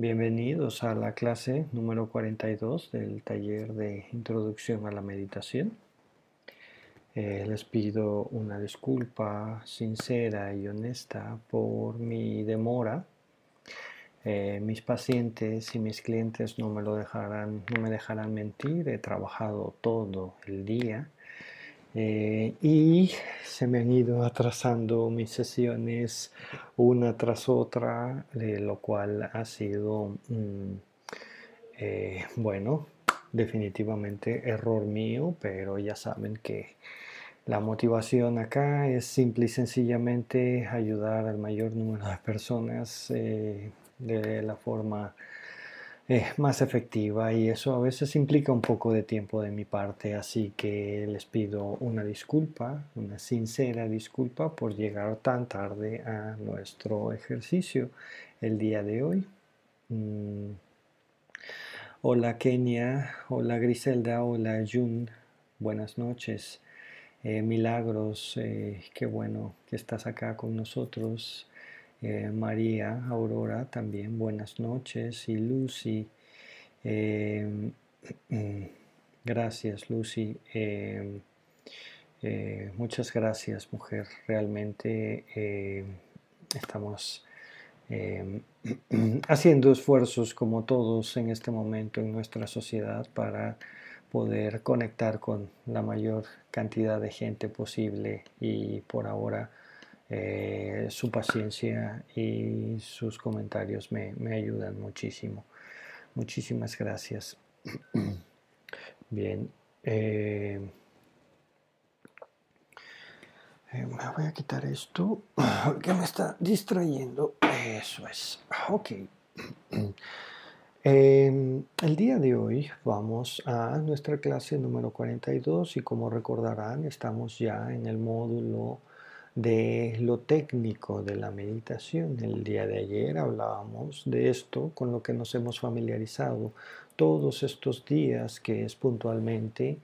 Bienvenidos a la clase número 42 del taller de Introducción a la Meditación. Eh, les pido una disculpa sincera y honesta por mi demora. Eh, mis pacientes y mis clientes no me lo dejarán, no me dejarán mentir. He trabajado todo el día eh, y se me han ido atrasando mis sesiones una tras otra, lo cual ha sido, mm, eh, bueno, definitivamente error mío, pero ya saben que la motivación acá es simple y sencillamente ayudar al mayor número de personas eh, de la forma más efectiva y eso a veces implica un poco de tiempo de mi parte, así que les pido una disculpa, una sincera disculpa por llegar tan tarde a nuestro ejercicio el día de hoy. Mm. Hola Kenia, hola Griselda, hola Jun, buenas noches. Eh, milagros, eh, qué bueno que estás acá con nosotros. Eh, María, Aurora también, buenas noches. Y Lucy, em, gracias Lucy. Eh, muchas gracias mujer, realmente estamos haciendo esfuerzos como todos en este momento en nuestra sociedad para poder conectar con la mayor cantidad de gente posible y por ahora eh, su paciencia y sus comentarios me, ayudan muchísimo. Muchísimas gracias. Bien. Eh, eh, me voy a quitar esto que me está distrayendo. Eso es. Ok. el día de hoy vamos a nuestra clase número 42 y como recordarán estamos ya en el módulo de lo técnico de la meditación. El día de ayer hablábamos de esto con lo que nos hemos familiarizado todos estos días, que es puntualmente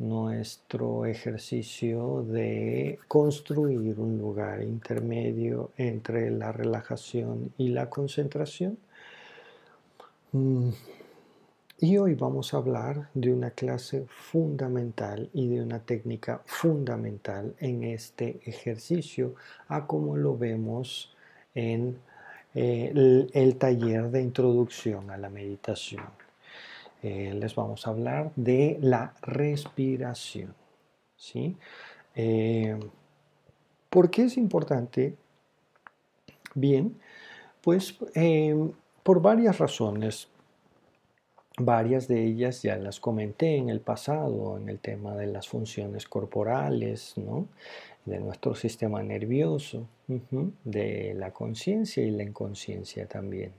nuestro ejercicio de construir un lugar intermedio entre la relajación y la concentración. Mm, y hoy vamos a hablar de una clase fundamental y de una técnica fundamental en este ejercicio, a como lo vemos en eh, el, taller de introducción a la meditación. Eh, les vamos a hablar de la respiración. ¿sí? Eh, ¿Por qué es importante? Bien, pues por varias razones. Varias de ellas ya las comenté en el pasado, en el tema de las funciones corporales, de nuestro sistema nervioso, de la conciencia y la inconsciencia también.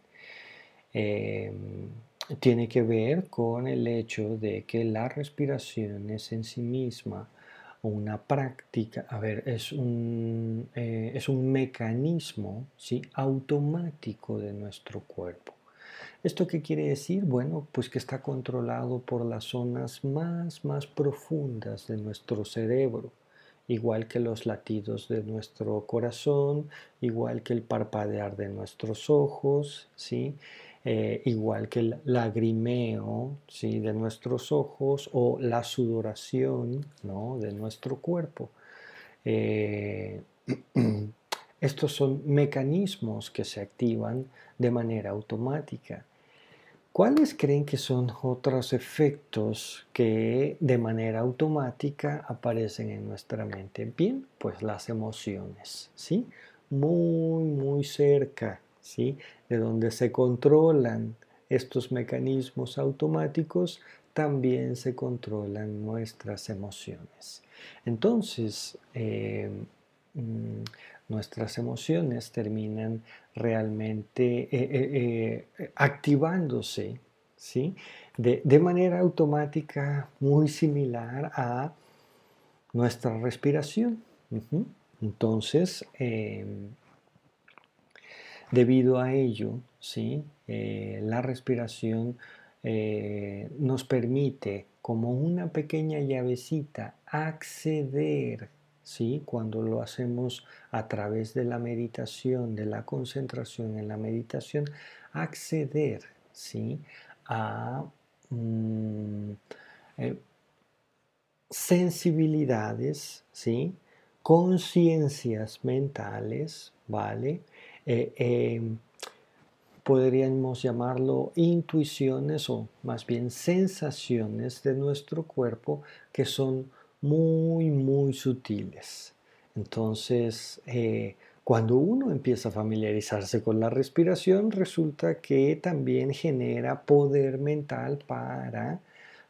Em, tiene que ver con el hecho de que la respiración es en sí misma una práctica, a ver, es un, eh, es un mecanismo ¿sí? automático de nuestro cuerpo. ¿Esto qué quiere decir? Bueno, pues que está controlado por las zonas más, más profundas de nuestro cerebro, igual que los latidos de nuestro corazón, igual que el parpadear de nuestros ojos, ¿sí? Eh, igual que el lagrimeo ¿sí? de nuestros ojos o la sudoración ¿no? de nuestro cuerpo. Eh, estos son mecanismos que se activan de manera automática. ¿Cuáles creen que son otros efectos que de manera automática aparecen en nuestra mente? Bien, pues las emociones, ¿sí? Muy, muy cerca, ¿sí? De donde se controlan estos mecanismos automáticos, también se controlan nuestras emociones. Entonces, eh, mm, nuestras emociones terminan realmente eh, eh, eh, activándose ¿sí? De, manera automática muy similar a nuestra respiración. Entonces, em, debido a ello, ¿sí? la respiración nos permite como una pequeña llavecita acceder ¿sí? Cuando lo hacemos a través de la meditación, de la concentración en la meditación, acceder ¿sí? a mm, eh, sensibilidades, ¿sí? conciencias mentales, ¿vale? Eh, em, podríamos llamarlo intuiciones o más bien sensaciones de nuestro cuerpo que son muy, muy sutiles. Entonces, eh, cuando uno empieza a familiarizarse con la respiración, resulta que también genera poder mental para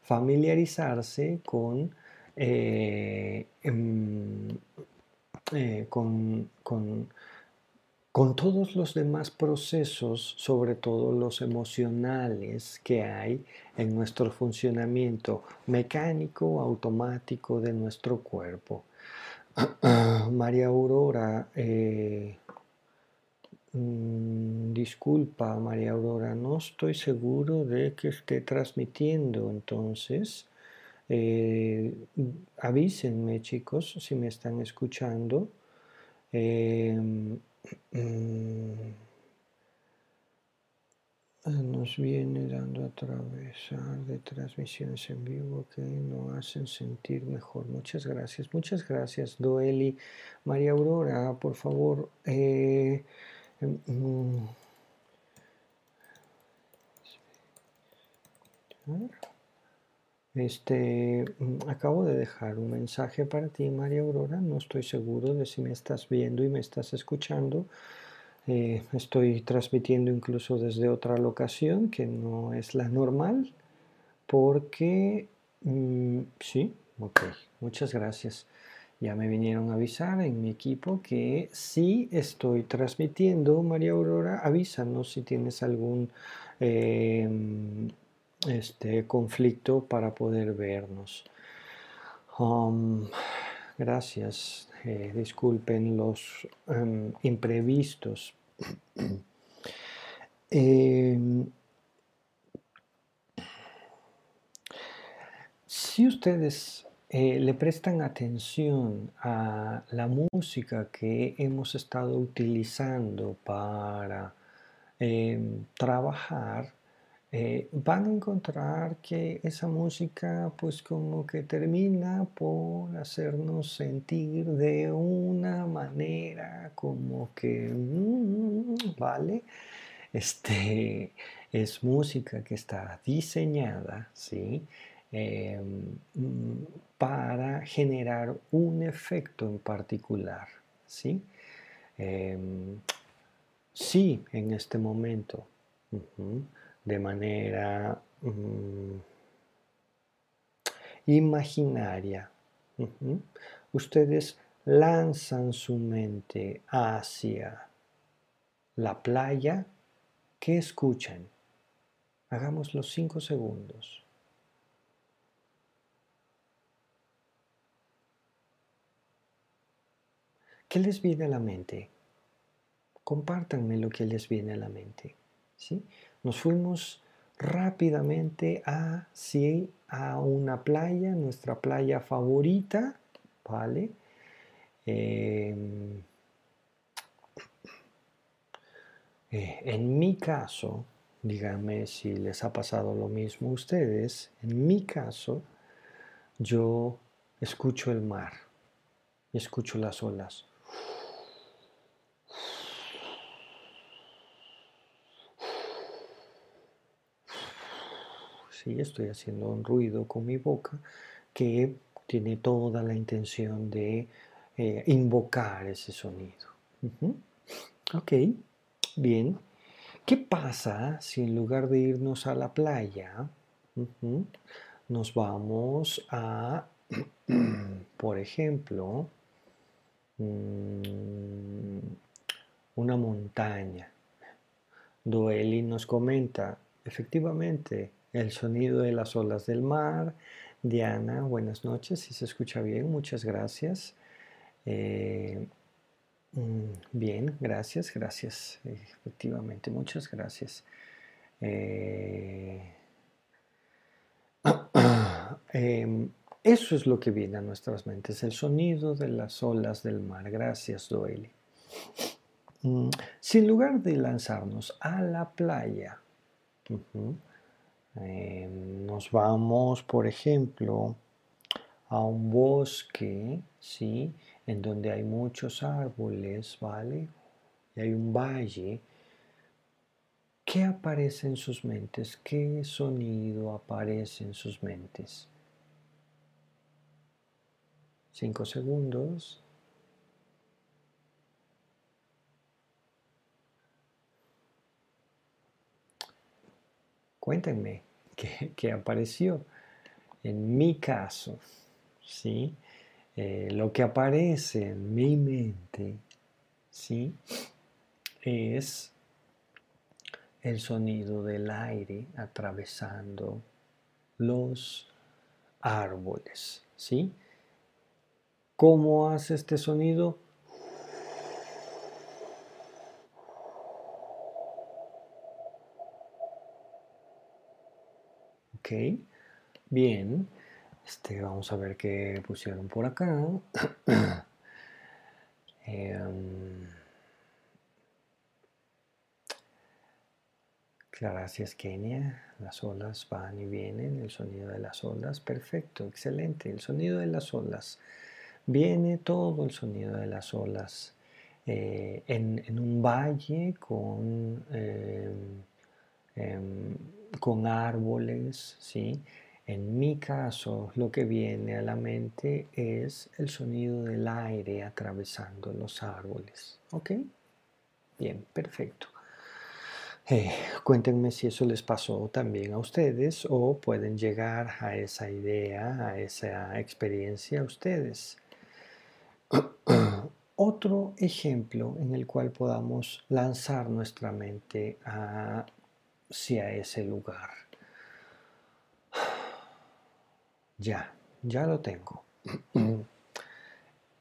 familiarizarse con, eh, em, eh, con, con, con todos los demás procesos, sobre todo los emocionales que hay en nuestro funcionamiento mecánico, automático de nuestro cuerpo. María Aurora, eh, mm, disculpa María Aurora, no estoy seguro de que esté transmitiendo, entonces eh, avísenme chicos si me están escuchando. Mm, nos viene dando a atravesar de transmisiones en vivo que nos hacen sentir mejor. Muchas gracias, muchas gracias, Doeli. María Aurora, por favor. Eh, mm, este, mm, acabo de dejar un mensaje para ti, María Aurora. No estoy seguro de si me estás viendo y me estás escuchando. Eh, estoy transmitiendo incluso desde otra locación que no es la normal porque mm, sí, ok, muchas gracias. Ya me vinieron a avisar en mi equipo que sí estoy transmitiendo. María Aurora, avísanos si tienes algún em, este, conflicto para poder vernos. Um, gracias. Eh, disculpen los em, imprevistos Em, si ustedes eh, le prestan atención a la música que hemos estado utilizando para em, trabajar, eh, van a encontrar que esa música pues como que termina por hacernos sentir de una manera como que, mm, ¿vale? Este es música que está diseñada, ¿sí? Em, para generar un efecto en particular, ¿sí? Em, sí, en este momento de manera mm, imaginaria. Ustedes lanzan su mente hacia la playa. ¿Qué escuchan? Hagamos los cinco segundos. ¿Qué les viene a la mente? Compártanme lo que les viene a la mente. ¿sí? Nos fuimos rápidamente a, a una playa, nuestra playa favorita, ¿vale? Em, eh, en mi caso, díganme si les ha pasado lo mismo a ustedes, en mi caso, yo escucho el mar, escucho las olas. Estoy haciendo un ruido con mi boca que tiene toda la intención de eh, invocar ese sonido. Ok, bien. ¿Qué pasa si en lugar de irnos a la playa, nos vamos a, por ejemplo, mm, una montaña? Doeli nos comenta, efectivamente, el sonido de las olas del mar. Diana, buenas noches, si se escucha bien, muchas gracias. Eh, mm, bien, gracias, gracias, efectivamente, muchas gracias. Eh, em, eso es lo que viene a nuestras mentes, el sonido de las olas del mar. Gracias, Doeli. mm, si en lugar de lanzarnos a la playa, em, nos vamos, por ejemplo, a un bosque, ¿sí? En donde hay muchos árboles, ¿vale? Y hay un valle. ¿Qué aparece en sus mentes? ¿Qué sonido aparece en sus mentes? Cinco segundos. Cuéntenme qué, apareció. En mi caso, ¿sí? Eh, lo que aparece en mi mente, ¿sí? Es el sonido del aire atravesando los árboles, ¿sí? ¿Cómo hace este sonido? Ok, bien. Este, vamos a ver qué pusieron por acá. Em, gracias Kenia. Las olas van y vienen. El sonido de las olas. Perfecto, excelente. El sonido de las olas viene todo el sonido de las olas eh, en, un valle con, em, em, con árboles, ¿sí? En mi caso, lo que viene a la mente es el sonido del aire atravesando los árboles. ¿Ok? Bien, perfecto. Eh, cuéntenme si eso les pasó también a ustedes o pueden llegar a esa idea, a esa experiencia a ustedes. Otro ejemplo en el cual podamos lanzar nuestra mente hacia ese lugar. Ya, ya lo tengo.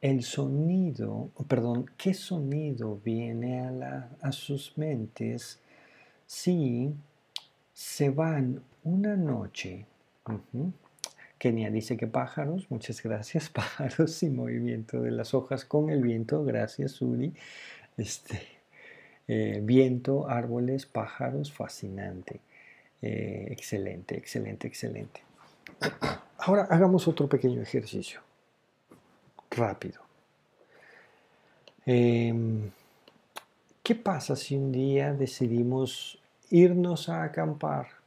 El sonido, perdón, ¿qué sonido viene a, a sus mentes si se van una noche? Kenia dice que pájaros, muchas gracias, pájaros y movimiento de las hojas con el viento, gracias Uri. Este, eh, viento, árboles, pájaros, fascinante. Eh, excelente, excelente, excelente. Ahora hagamos otro pequeño ejercicio, rápido. Em, ¿Qué pasa si un día decidimos irnos a acampar?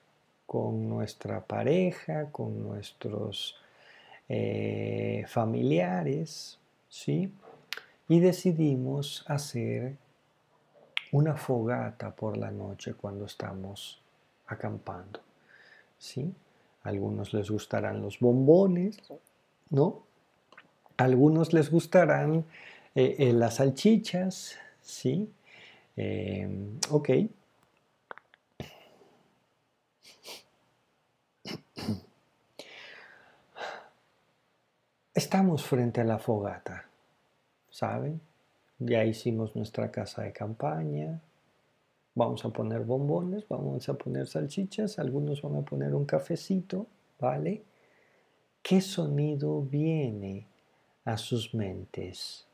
con nuestra pareja, con nuestros eh, familiares, ¿sí? Y decidimos hacer una fogata por la noche cuando estamos acampando, ¿sí? algunos les gustarán los bombones, ¿no? algunos les gustarán eh, eh, las salchichas, ¿sí? ok, Estamos frente a la fogata, ¿saben? Ya hicimos nuestra casa de campaña. Vamos a poner bombones, vamos a poner salchichas, algunos van a poner un cafecito, ¿vale? ¿Qué sonido viene a sus mentes?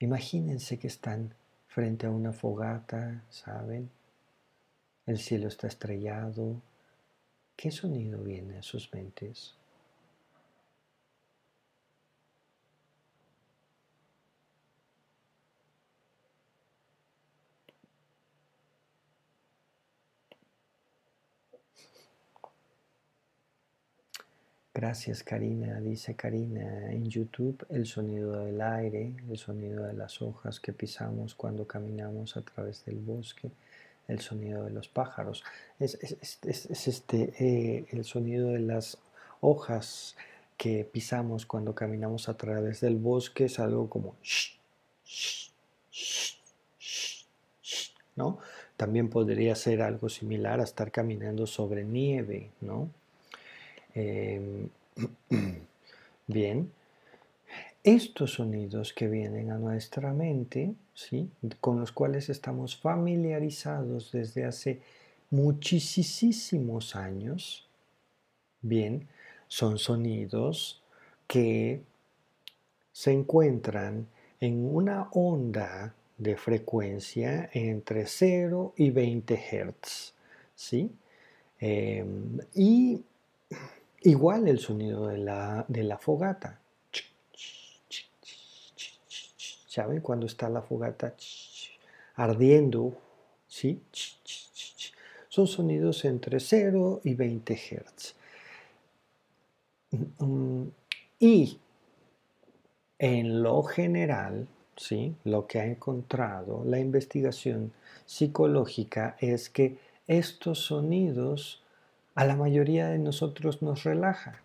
Imagínense que están frente a una fogata, ¿saben? El cielo está estrellado. ¿Qué sonido viene a sus mentes? Gracias Karina, dice Karina en YouTube, el sonido del aire, el sonido de las hojas que pisamos cuando caminamos a través del bosque, el sonido de los pájaros. Es, este, eh, el sonido de las hojas que pisamos cuando caminamos a través del bosque es algo como ¿no? También podría ser algo similar a estar caminando sobre nieve, ¿no? Em, bien, estos sonidos que vienen a nuestra mente, ¿sí? con los cuales estamos familiarizados desde hace muchísimos años, bien, son sonidos que se encuentran en una onda de frecuencia entre 0 y 20 Hz. ¿sí? Em, y igual el sonido de la, de la fogata. ¿Saben? Cuando está la fogata ardiendo, ¿sí? Son sonidos entre 0 y 20 Hz. Y en lo general, ¿sí? lo que ha encontrado la investigación psicológica es que estos sonidos a la mayoría de nosotros nos relaja.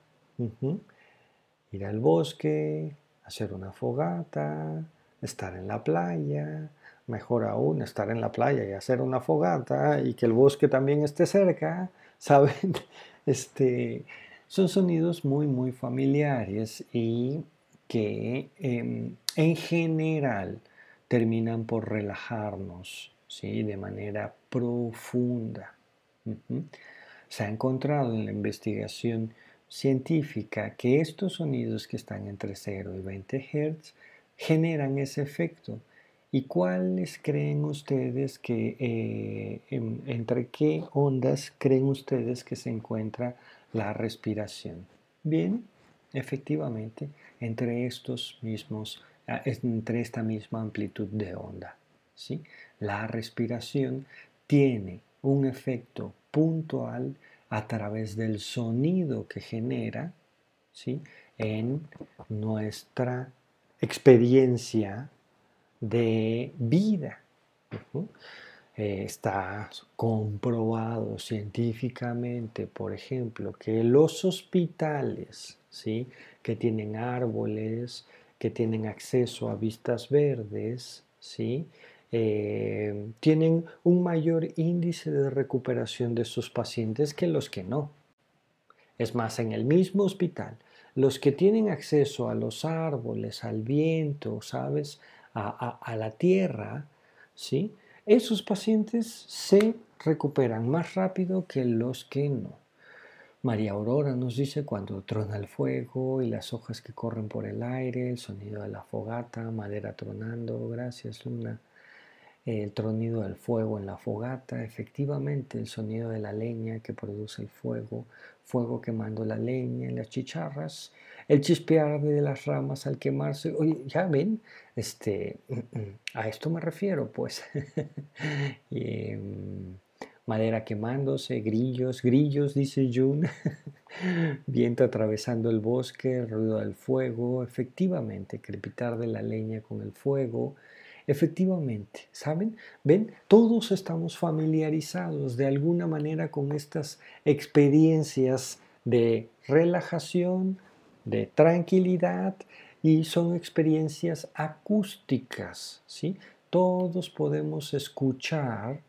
Ir al bosque, hacer una fogata, estar en la playa, mejor aún estar en la playa y hacer una fogata y que el bosque también esté cerca, ¿saben? Este, son sonidos muy, muy familiares y que em, en general terminan por relajarnos ¿sí? de manera profunda. Se ha encontrado en la investigación científica que estos sonidos que están entre 0 y 20 Hz generan ese efecto. ¿Y cuáles creen ustedes que, eh, entre qué ondas creen ustedes que se encuentra la respiración? Bien, efectivamente, entre estos mismos, ah, entre esta misma amplitud de onda. ¿sí? La respiración tiene un efecto puntual a través del sonido que genera ¿sí? en nuestra experiencia de vida. Eh, está comprobado científicamente, por ejemplo, que los hospitales ¿sí? que tienen árboles, que tienen acceso a vistas verdes, ¿sí? Eh, tienen un mayor índice de recuperación de sus pacientes que los que no. Es más, en el mismo hospital, los que tienen acceso a los árboles, al viento, ¿sabes? A, la tierra, ¿sí? Esos pacientes se recuperan más rápido que los que no. María Aurora nos dice cuando trona el fuego y las hojas que corren por el aire, el sonido de la fogata, madera tronando. Gracias, Luna el tronido del fuego en la fogata, efectivamente el sonido de la leña que produce el fuego, fuego quemando la leña las chicharras, el chispear de las ramas al quemarse. Oye, ya ven, este, a esto me refiero, pues. Em, madera quemándose, grillos, grillos, dice June, viento atravesando el bosque, ruido del fuego, efectivamente, crepitar de la leña con el fuego, Efectivamente, ¿saben? ¿Ven? Todos estamos familiarizados de alguna manera con estas experiencias de relajación, de tranquilidad y son experiencias acústicas, ¿sí? Todos podemos escuchar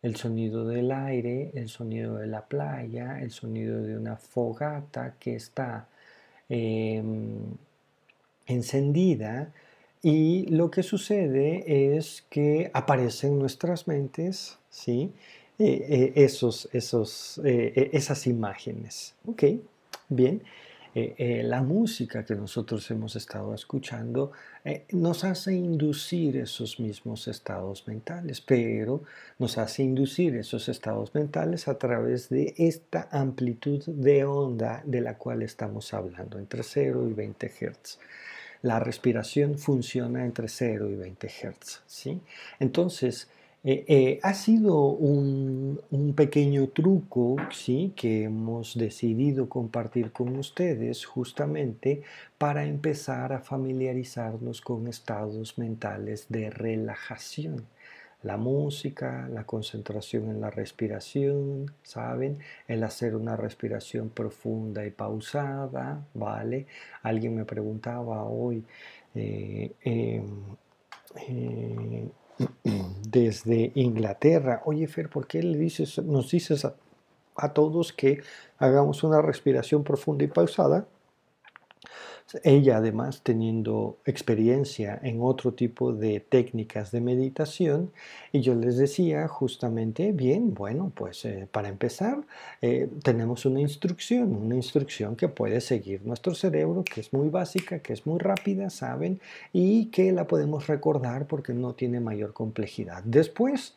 el sonido del aire, el sonido de la playa, el sonido de una fogata que está em, encendida y lo que sucede es que aparecen en nuestras mentes, ¿sí? Eh, eh, esos, esos, eh, esas imágenes. Ok, bien. la música que nosotros hemos estado escuchando nos hace inducir esos mismos estados mentales, pero nos hace inducir esos estados mentales a través de esta amplitud de onda de la cual estamos hablando, entre 0 y 20 Hz la respiración funciona entre 0 y 20 Hz. ¿sí? Entonces, eh, eh, ha sido un, pequeño truco ¿sí? que hemos decidido compartir con ustedes justamente para empezar a familiarizarnos con estados mentales de relajación la música, la concentración en la respiración, ¿saben? El hacer una respiración profunda y pausada, ¿vale? Alguien me preguntaba hoy eh, em, eh, desde Inglaterra, oye Fer, ¿por qué le dices, nos dices a todos que hagamos una respiración profunda y pausada? Ella además teniendo experiencia en otro tipo de técnicas de meditación y yo les decía justamente, bien, bueno, pues eh, para empezar eh, tenemos una instrucción, una instrucción que puede seguir nuestro cerebro, que es muy básica, que es muy rápida, ¿saben? Y que la podemos recordar porque no tiene mayor complejidad. Después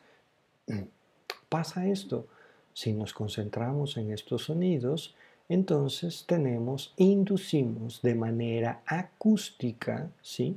pasa esto, si nos concentramos en estos sonidos, entonces tenemos, inducimos de manera acústica, ¿sí?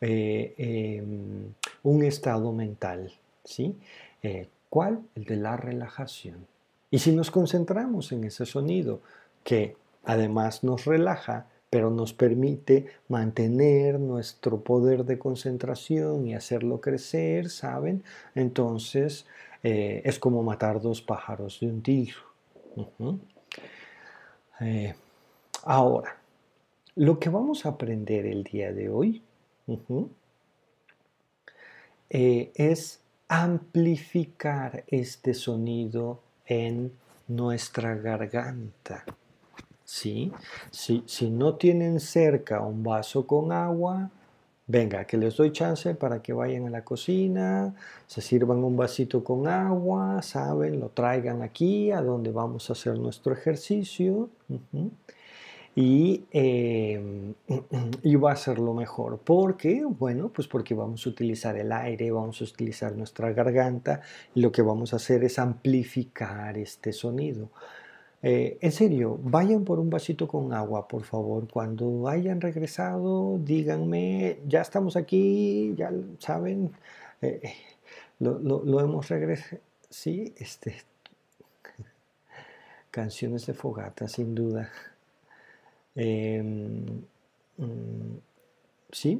Eh, em, un estado mental, ¿sí? Eh, ¿Cuál? El de la relajación. Y si nos concentramos en ese sonido, que además nos relaja, pero nos permite mantener nuestro poder de concentración y hacerlo crecer, ¿saben? Entonces eh, es como matar dos pájaros de un tiro. Eh, ahora, lo que vamos a aprender el día de hoy eh, es amplificar este sonido en nuestra garganta. ¿Sí? Si, si no tienen cerca un vaso con agua, Venga, que les doy chance para que vayan a la cocina, se sirvan un vasito con agua, ¿saben? Lo traigan aquí a donde vamos a hacer nuestro ejercicio. Y, em, y, va a ser lo mejor. ¿Por qué? Bueno, pues porque vamos a utilizar el aire, vamos a utilizar nuestra garganta y lo que vamos a hacer es amplificar este sonido. Eh, en serio, vayan por un vasito con agua, por favor. Cuando hayan regresado, díganme, ya estamos aquí, ya saben, eh, eh, lo, hemos regresado. Sí, este, canciones de fogata, sin duda. Mm, sí,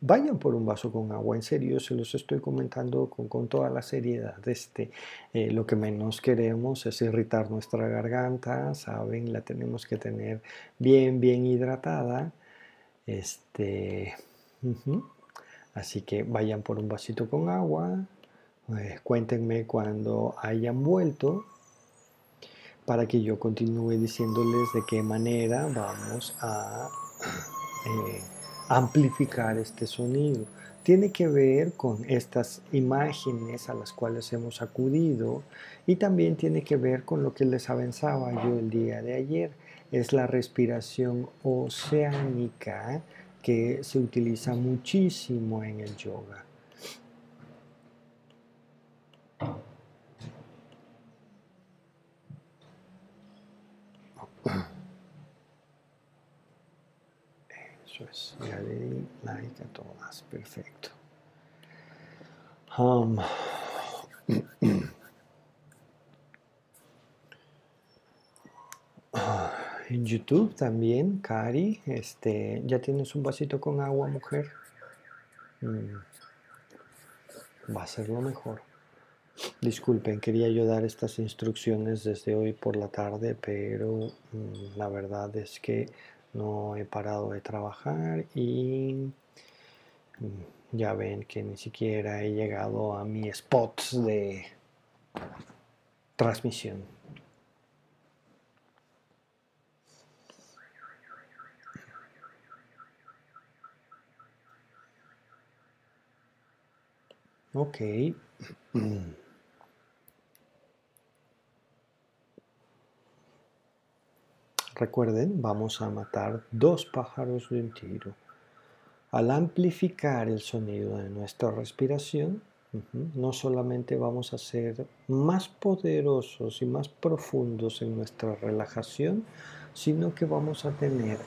vayan por un vaso con agua, en serio, se los estoy comentando con, toda la seriedad. Este, eh, lo que menos queremos es irritar nuestra garganta, ¿saben? La tenemos que tener bien, bien hidratada. Este, Así que vayan por un vasito con agua, eh, cuéntenme cuando hayan vuelto para que yo continúe diciéndoles de qué manera vamos a... Eh, amplificar este sonido. Tiene que ver con estas imágenes a las cuales hemos acudido y también tiene que ver con lo que les avanzaba yo el día de ayer. Es la respiración oceánica que se utiliza muchísimo en el yoga. Eso es. Ya le di like a todas. Perfecto. Um, en YouTube también, Cari, este, ¿ya tienes un vasito con agua, mujer? Mm. Va a ser lo mejor. Disculpen, quería yo dar estas instrucciones desde hoy por la tarde, pero mm, la verdad es que no he parado de trabajar y mm, ya ven que ni siquiera he llegado a mi spot de transmisión. Ok. Recuerden, vamos a matar dos pájaros de un tiro. Al amplificar el sonido de nuestra respiración, no solamente vamos a ser más poderosos y más profundos en nuestra relajación, sino que vamos a tener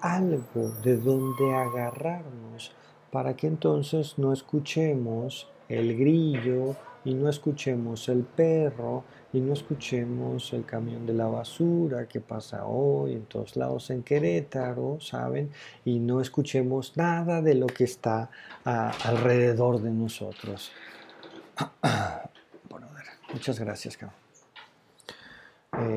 algo de donde agarrarnos para que entonces no escuchemos el grillo y no escuchemos el perro y no escuchemos el camión de la basura que pasa hoy en todos lados en Querétaro, ¿saben? Y no escuchemos nada de lo que está alrededor de nosotros. Bueno, muchas gracias, eh,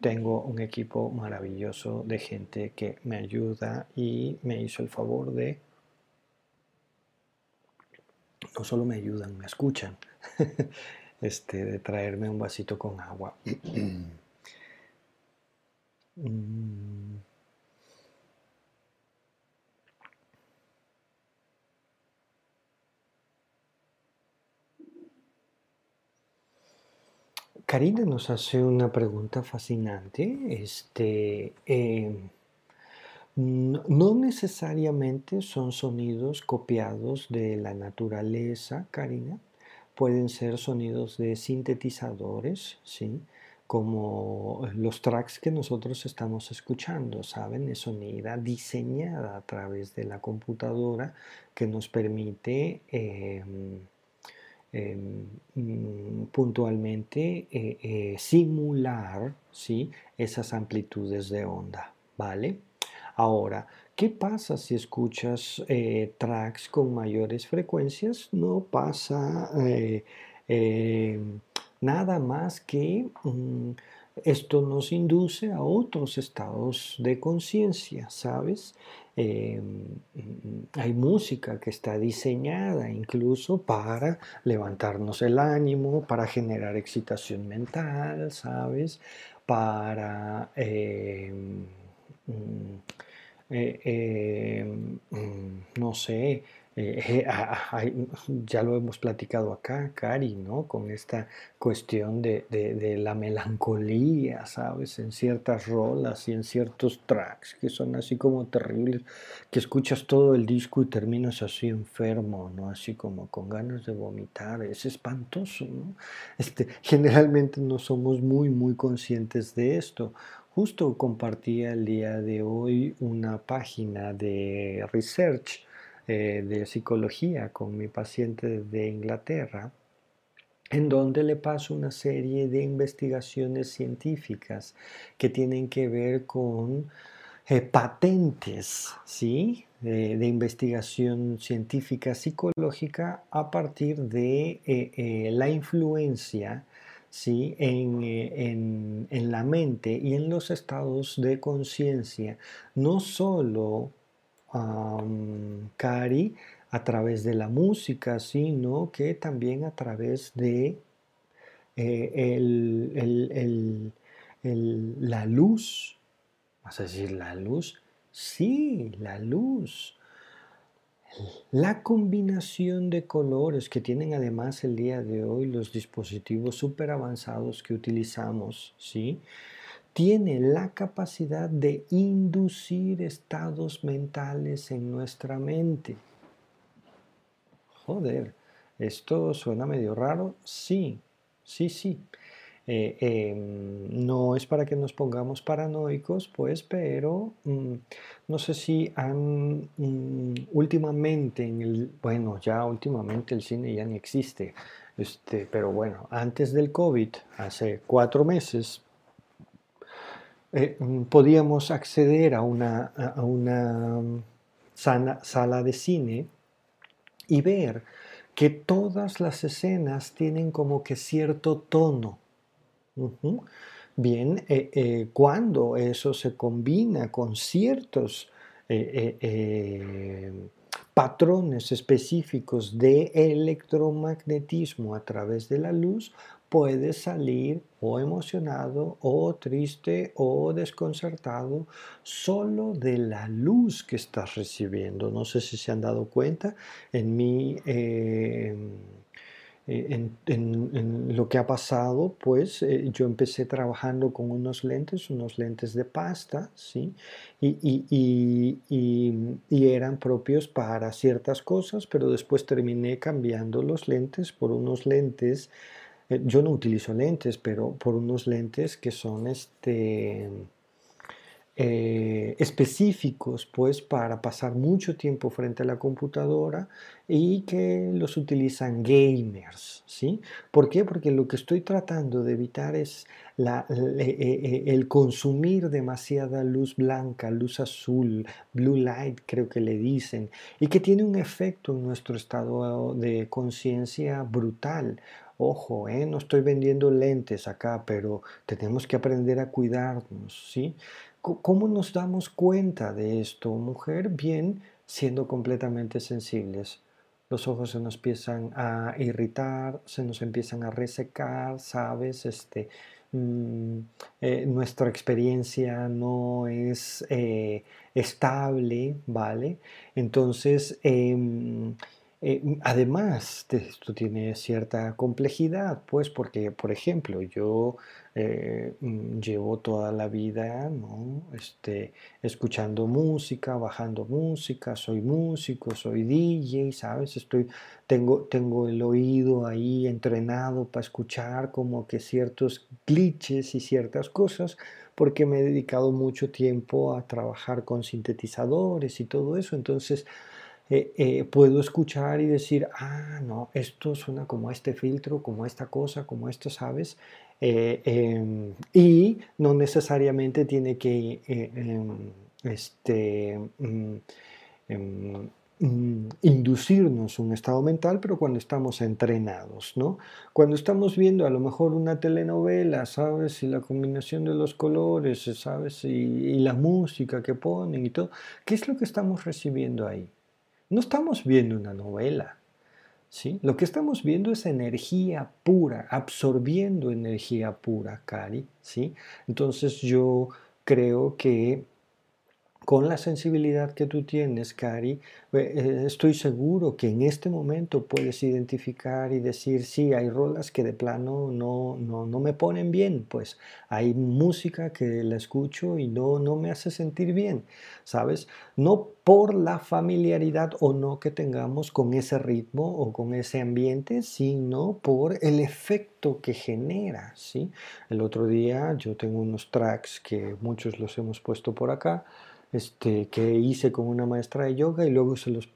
tengo un equipo maravilloso de gente que me ayuda y me hizo el favor de no solo me ayudan, me escuchan, este, de traerme un vasito con agua. Mm. Karina nos hace una pregunta fascinante. Este, eh, no necesariamente son sonidos copiados de la naturaleza, Karina. Pueden ser sonidos de sintetizadores, ¿sí? como los tracks que nosotros estamos escuchando, ¿saben? Es sonido diseñada a través de la computadora que nos permite em, em, mm, puntualmente eh, eh, simular ¿sí? esas amplitudes de onda, ¿vale? Ahora, ¿qué pasa si escuchas eh, tracks con mayores frecuencias? No pasa nada más que mm, esto nos induce a otros estados de conciencia, ¿sabes? Em, hay música que está diseñada incluso para levantarnos el ánimo, para generar excitación mental, ¿sabes? Para... mm, eh, em, mm, no sé, eh, ya lo hemos platicado acá, Cari, ¿no? Con esta cuestión de, la melancolía, ¿sabes? En ciertas rolas y en ciertos tracks que son así como terribles, que escuchas todo el disco y terminas así enfermo, ¿no? Así como con ganas de vomitar, es espantoso, ¿no? Este, generalmente no somos muy, muy conscientes de esto. Justo compartía el día de hoy una página de research eh, de psicología con mi paciente de Inglaterra, en donde le paso una serie de investigaciones científicas que tienen que ver con eh, patentes ¿sí? de, investigación científica psicológica a partir de eh, la influencia ¿sí? En, en, la mente y en los estados de conciencia, no solo Cari a través de la música, sino que también a través de eh, la luz. ¿Vas a decir la luz? Sí, la luz. La combinación de colores que tienen además el día de hoy los dispositivos súper avanzados que utilizamos, ¿sí? tiene la capacidad de inducir estados mentales en nuestra mente. Joder, ¿esto suena medio raro? Sí, sí, sí. Eh, em, no es para que nos pongamos paranoicos, pues, pero mm, no sé si han mm, últimamente, en el, bueno, ya últimamente el cine ya ni existe, este, pero bueno, antes del COVID, hace cuatro meses, eh, mm, podíamos acceder a una, a una mm, sala de cine y ver que todas las escenas tienen como que cierto tono. Bien, eh, eh, cuando eso se combina con ciertos patrones específicos de electromagnetismo a través de la luz, puedes salir o emocionado o triste o desconcertado solo de la luz que estás recibiendo. No sé si se han dado cuenta. En mi... Eh, eh, en, lo que ha pasado, pues eh, yo empecé trabajando con unos lentes, unos lentes de pasta, ¿sí? Y, y, eran propios para ciertas cosas, pero después terminé cambiando los lentes por unos lentes eh, yo no utilizo lentes, pero por unos lentes que son este, eh, específicos pues para pasar mucho tiempo frente a la computadora y que los utilizan gamers, ¿sí? ¿Por qué? Porque lo que estoy tratando de evitar es la, eh, el consumir demasiada luz blanca, luz azul, blue light creo que le dicen, y que tiene un efecto en nuestro estado de conciencia brutal. Ojo, ¿eh? no estoy vendiendo lentes acá, pero tenemos que aprender a cuidarnos, ¿sí? ¿Cómo nos damos cuenta de esto, mujer? Bien, siendo completamente sensibles. Los ojos se nos empiezan a irritar, se nos empiezan a resecar, ¿sabes? Este, mm, eh, nuestra experiencia no es eh, estable, ¿vale? Entonces, em, eh, además, esto tiene cierta complejidad, pues porque, por ejemplo, yo eh, mm, llevo toda la vida este, escuchando música, bajando música, soy músico, soy DJ, ¿sabes? Estoy, tengo, tengo el oído ahí entrenado para escuchar como que ciertos glitches y ciertas cosas, porque me he dedicado mucho tiempo a trabajar con sintetizadores y todo eso, entonces eh, eh, puedo escuchar y decir, ah, no, esto suena como este filtro, como esta cosa, como esto, ¿sabes? Eh, em, y no necesariamente tiene que em, este, mm, em, mm, inducirnos un estado mental, pero cuando estamos entrenados, ¿no? Cuando estamos viendo a lo mejor una telenovela, ¿sabes? Y la combinación de los colores, ¿sabes? y la música que ponen y todo, ¿qué es lo que estamos recibiendo ahí? No estamos viendo una novela. ¿sí? Lo que estamos viendo es energía pura, absorbiendo energía pura, Cari. ¿sí? Entonces yo creo que con la sensibilidad que tú tienes, Cari, eh, estoy seguro que en este momento puedes identificar y decir, sí, hay rolas que de plano no, no, no, me ponen bien, pues hay música que la escucho y no, no me hace sentir bien, ¿sabes? No por la familiaridad o no que tengamos con ese ritmo o con ese ambiente, sino por el efecto que genera, ¿sí? El otro día yo tengo unos tracks que muchos los hemos puesto por acá, este, que hice con una maestra de yoga y luego se los,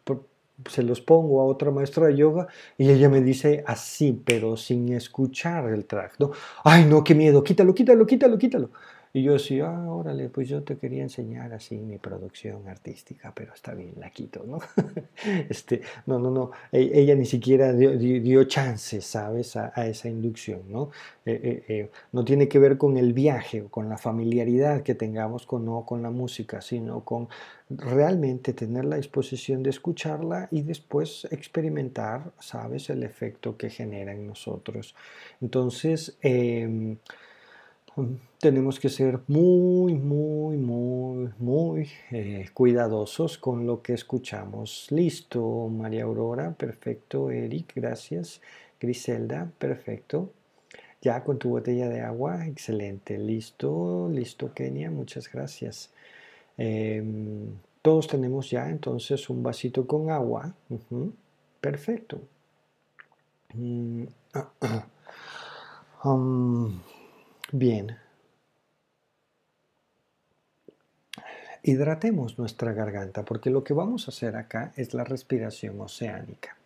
se los pongo a otra maestra de yoga y ella me dice así, pero sin escuchar el track, ¿no? Ay, no, qué miedo, quítalo, quítalo, quítalo, quítalo. Y yo decía, ah, órale, pues yo te quería enseñar así mi producción artística, pero está bien, la quito, ¿no? este, no, no, no, e, ella ni siquiera dio, dio chance, ¿sabes?, a, esa inducción, ¿no? Eh, eh, eh, no tiene que ver con el viaje o con la familiaridad que tengamos con, no con la música, sino con realmente tener la disposición de escucharla y después experimentar, ¿sabes?, el efecto que genera en nosotros. Entonces, em, tenemos que ser muy, muy, muy, muy eh, cuidadosos con lo que escuchamos. Listo, María Aurora, perfecto. Eric, gracias. Griselda, perfecto. Ya con tu botella de agua, excelente. Listo, listo, Kenia, muchas gracias. Em, todos tenemos ya entonces un vasito con agua. Perfecto. Mm, ah, ah. Um, Bien. Hidratemos nuestra garganta porque lo que vamos a hacer acá es la respiración oceánica.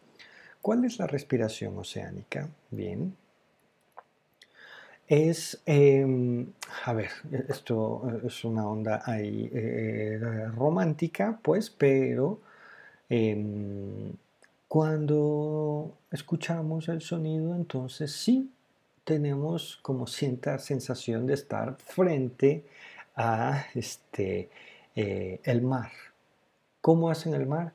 ¿Cuál es la respiración oceánica? Bien. Es, em, a ver, esto es una onda ahí eh, romántica, pues, pero em, cuando escuchamos el sonido, entonces sí tenemos como cierta sensación de estar frente a este, eh, el mar. ¿Cómo hacen el mar?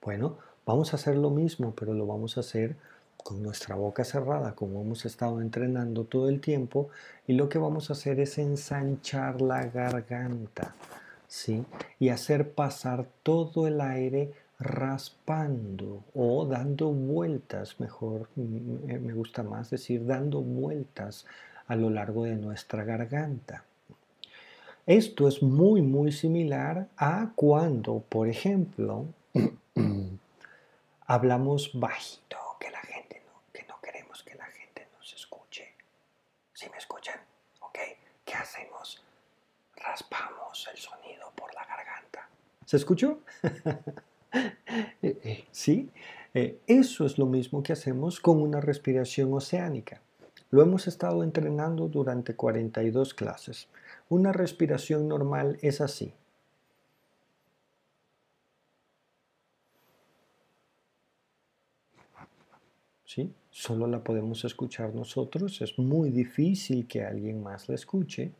Bueno, vamos a hacer lo mismo, pero lo vamos a hacer con nuestra boca cerrada, como hemos estado entrenando todo el tiempo, y lo que vamos a hacer es ensanchar la garganta. ¿Sí? y hacer pasar todo el aire raspando o dando vueltas, mejor me gusta más decir dando vueltas a lo largo de nuestra garganta. Esto es muy muy similar a cuando, por ejemplo, hablamos bajito, que la gente no, que no queremos que la gente nos escuche. Si me escuchan, ¿ok? ¿Qué hacemos? Raspamos el sonido ¿Se escuchó? Eh, eh, sí, eh, eso es lo mismo que hacemos con una respiración oceánica. Lo hemos estado entrenando durante 42 clases. Una respiración normal es así. ¿Sí? Solo la podemos escuchar nosotros. Es muy difícil que alguien más la escuche.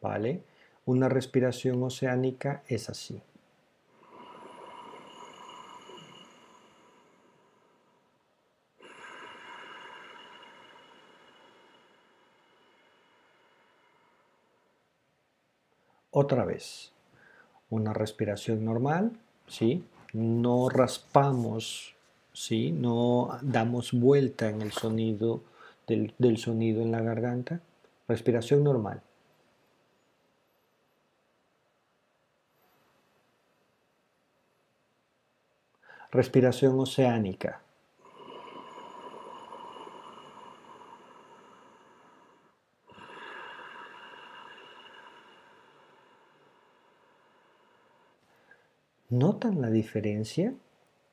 ¿Vale? Una respiración oceánica es así. Otra vez, una respiración normal, ¿sí? No raspamos, ¿sí? No damos vuelta en el sonido del, del sonido en la garganta. Respiración normal. Respiración oceánica. ¿Notan la diferencia?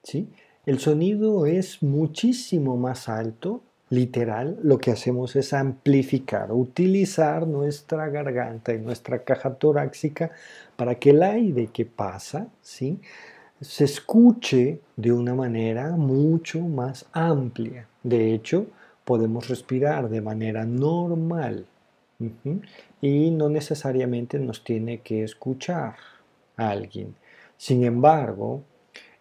¿Sí? El sonido es muchísimo más alto, literal, lo que hacemos es amplificar, utilizar nuestra garganta y nuestra caja torácica para que el aire que pasa, ¿sí? Se escuche de una manera mucho más amplia. De hecho, podemos respirar de manera normal y no necesariamente nos tiene que escuchar alguien. Sin embargo,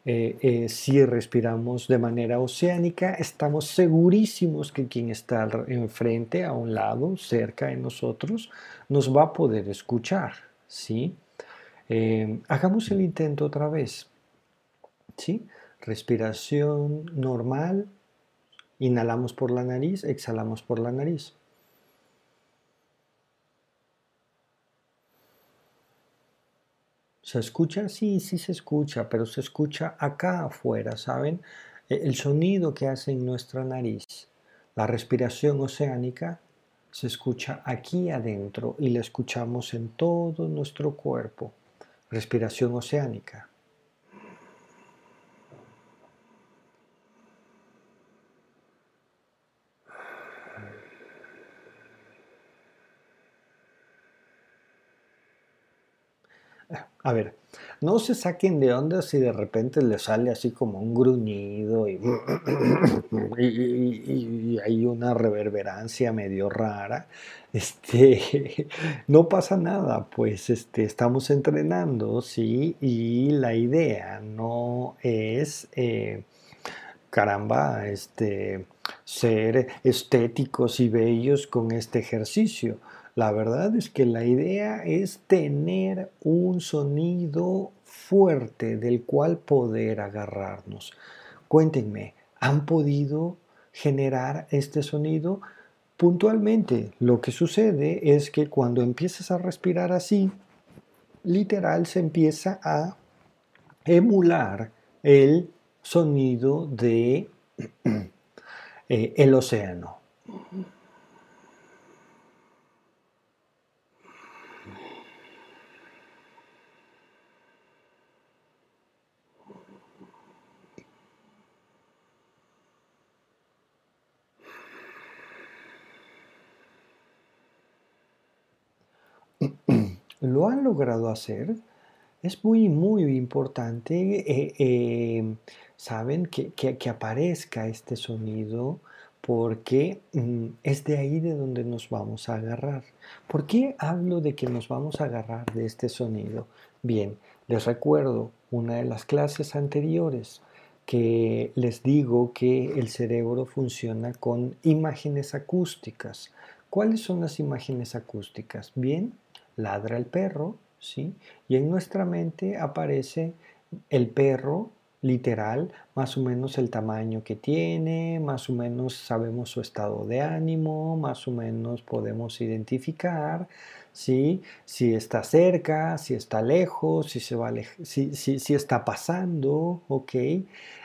eh, eh, si respiramos de manera oceánica, estamos segurísimos que quien está enfrente, a un lado, cerca de nosotros, nos va a poder escuchar. ¿sí? Eh, hagamos el intento otra vez. ¿Sí? Respiración normal, inhalamos por la nariz, exhalamos por la nariz. ¿Se escucha? Sí, sí se escucha, pero se escucha acá afuera, ¿saben? E, el sonido que hace en nuestra nariz, la respiración oceánica, se escucha aquí adentro y la escuchamos en todo nuestro cuerpo. Respiración oceánica. A ver, no se saquen de onda si de repente les sale así como un gruñido y, hay una reverberancia medio rara. Este, no pasa nada, pues este, estamos entrenando, sí, y la idea no es, eh, caramba, este, ser estéticos y bellos con este ejercicio la verdad es que la idea es tener un sonido fuerte del cual poder agarrarnos. Cuéntenme, ¿han podido generar este sonido? Puntualmente, lo que sucede es que cuando empiezas a respirar así, literal se empieza a emular el sonido de eh, el océano. Lo han logrado hacer, es muy, muy importante, eh, eh, saben, que, aparezca este sonido porque mm, es de ahí de donde nos vamos a agarrar. ¿Por qué hablo de que nos vamos a agarrar de este sonido? Bien, les recuerdo una de las clases anteriores que les digo que el cerebro funciona con imágenes acústicas. ¿Cuáles son las imágenes acústicas? Bien, ladra el perro, ¿sí? Y en nuestra mente aparece el perro literal, más o menos el tamaño que tiene, más o menos sabemos su estado de ánimo, más o menos podemos identificar ¿sí? si está cerca, si está lejos, si, se va si, si, está pasando, ¿ok?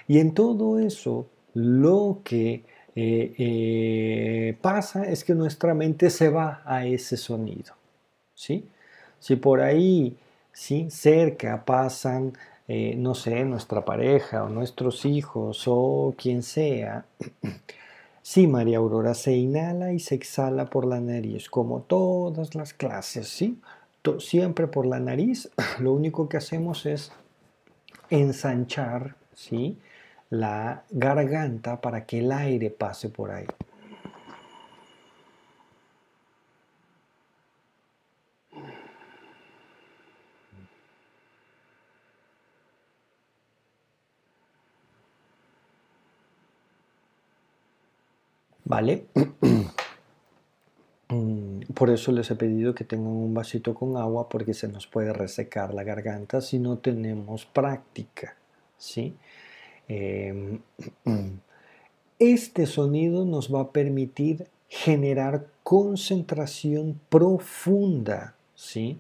Y en todo eso, lo que eh, eh, pasa es que nuestra mente se va a ese sonido. ¿Sí? Si por ahí, ¿sí? Cerca pasan, eh, no sé, nuestra pareja o nuestros hijos o quien sea, sí, María Aurora, se inhala y se exhala por la nariz, como todas las clases, ¿sí? Siempre por la nariz, lo único que hacemos es ensanchar, ¿sí? La garganta para que el aire pase por ahí. ¿Vale? Mm, por eso les he pedido que tengan un vasito con agua porque se nos puede resecar la garganta si no tenemos práctica. ¿sí? Em, este sonido nos va a permitir generar concentración profunda, ¿sí?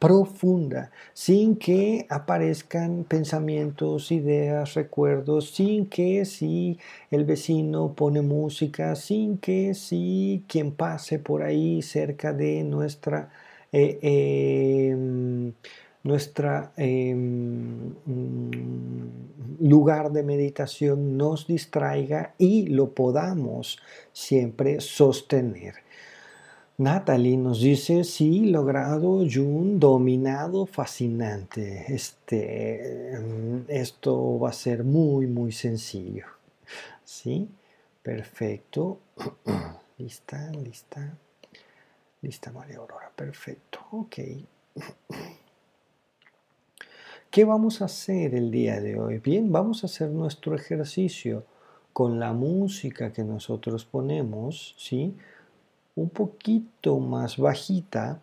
Profunda, sin que aparezcan pensamientos, ideas, recuerdos, sin que si el vecino pone música, sin que si quien pase por ahí cerca de nuestra eh, em, nuestra em, mm, lugar de meditación nos distraiga y lo podamos siempre sostener. Natalie nos dice, sí, logrado, Jun, dominado, fascinante. Este, em, esto va a ser muy, muy sencillo. ¿Sí? Perfecto. lista, lista. Lista, María Aurora. Perfecto. Ok. ¿Qué vamos a hacer el día de hoy? Bien, vamos a hacer nuestro ejercicio con la música que nosotros ponemos, ¿sí? Un poquito más bajita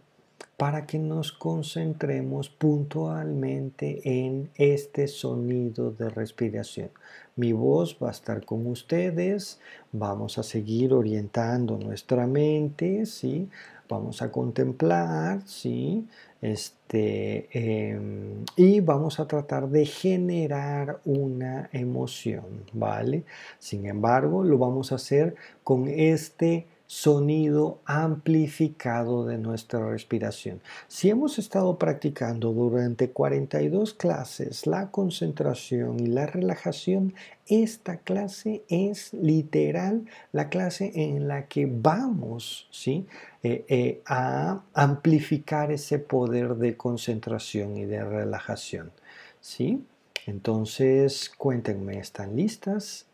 para que nos concentremos puntualmente en este sonido de respiración. Mi voz va a estar con ustedes, vamos a seguir orientando nuestra mente, ¿sí? Vamos a contemplar, ¿sí? Este, em, y vamos a tratar de generar una emoción, ¿vale? Sin embargo, lo vamos a hacer con este sonido amplificado de nuestra respiración. Si hemos estado practicando durante 42 clases la concentración y la relajación, esta clase es literal la clase en la que vamos ¿sí? Eh, eh, a amplificar ese poder de concentración y de relajación. ¿sí? Entonces, cuéntenme, ¿están listas?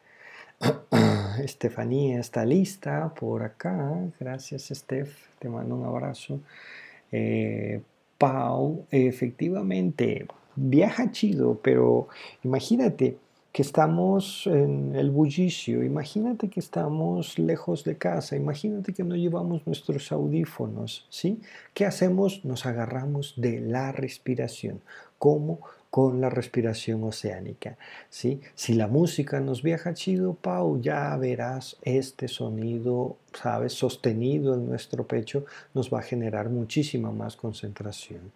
Estefanía está lista por acá. Gracias, Steph. Te mando un abrazo. Eh, Pau, efectivamente, viaja chido, pero imagínate que estamos en el bullicio, imagínate que estamos lejos de casa, imagínate que no llevamos nuestros audífonos, ¿sí? ¿Qué hacemos? Nos agarramos de la respiración. ¿Cómo? Con la respiración oceánica. ¿sí? Si la música nos viaja chido, Pau, ya verás este sonido, ¿sabes? Sostenido en nuestro pecho, nos va a generar muchísima más concentración.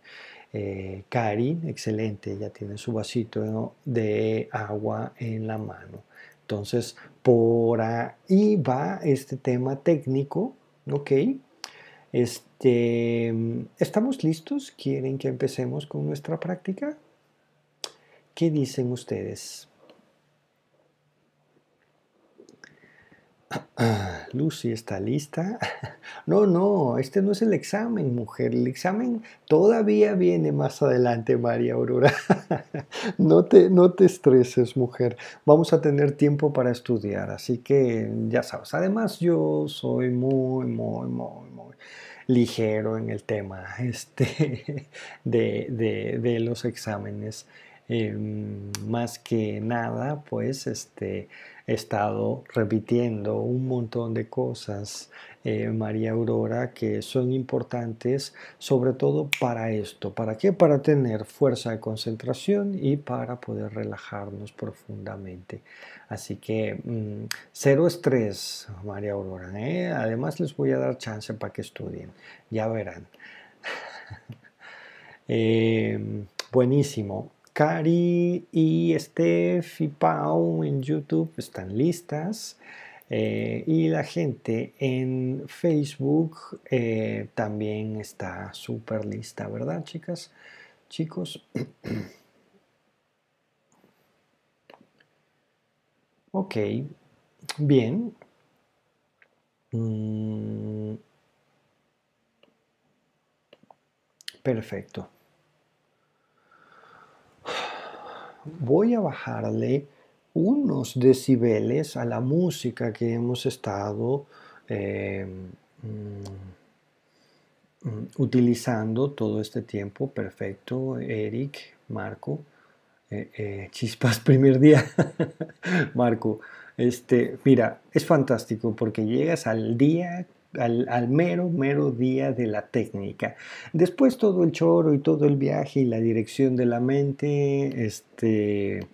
Eh, Karin, excelente, ya tiene su vasito de agua en la mano. Entonces, por ahí va este tema técnico, ¿ok? Este, ¿Estamos listos? ¿Quieren que empecemos con nuestra práctica? ¿Qué dicen ustedes? Lucy está lista. No, no, este no es el examen, mujer. El examen todavía viene más adelante, María Aurora. No te, no te estreses, mujer. Vamos a tener tiempo para estudiar, así que ya sabes. Además, yo soy muy, muy, muy, muy ligero en el tema este, de, de los exámenes. Em, más que nada, pues este, he estado repitiendo un montón de cosas, eh, María Aurora, que son importantes, sobre todo para esto. ¿Para qué? Para tener fuerza de concentración y para poder relajarnos profundamente. Así que mm, cero estrés, María Aurora. ¿eh? Además les voy a dar chance para que estudien. Ya verán. Em, buenísimo. Cari y Steph y Pau en YouTube están listas. Eh, y la gente en Facebook eh, también está súper lista, ¿verdad, chicas? Chicos. ok, bien. Mm. perfecto. Voy a bajarle unos decibeles a la música que hemos estado em, mm, mm, utilizando todo este tiempo. Perfecto, Eric, Marco. Eh, eh, chispas primer día. Marco, este, mira, es fantástico porque llegas al día al, mero, mero día de la técnica. Después todo el choro y todo el viaje y la dirección de la mente, este,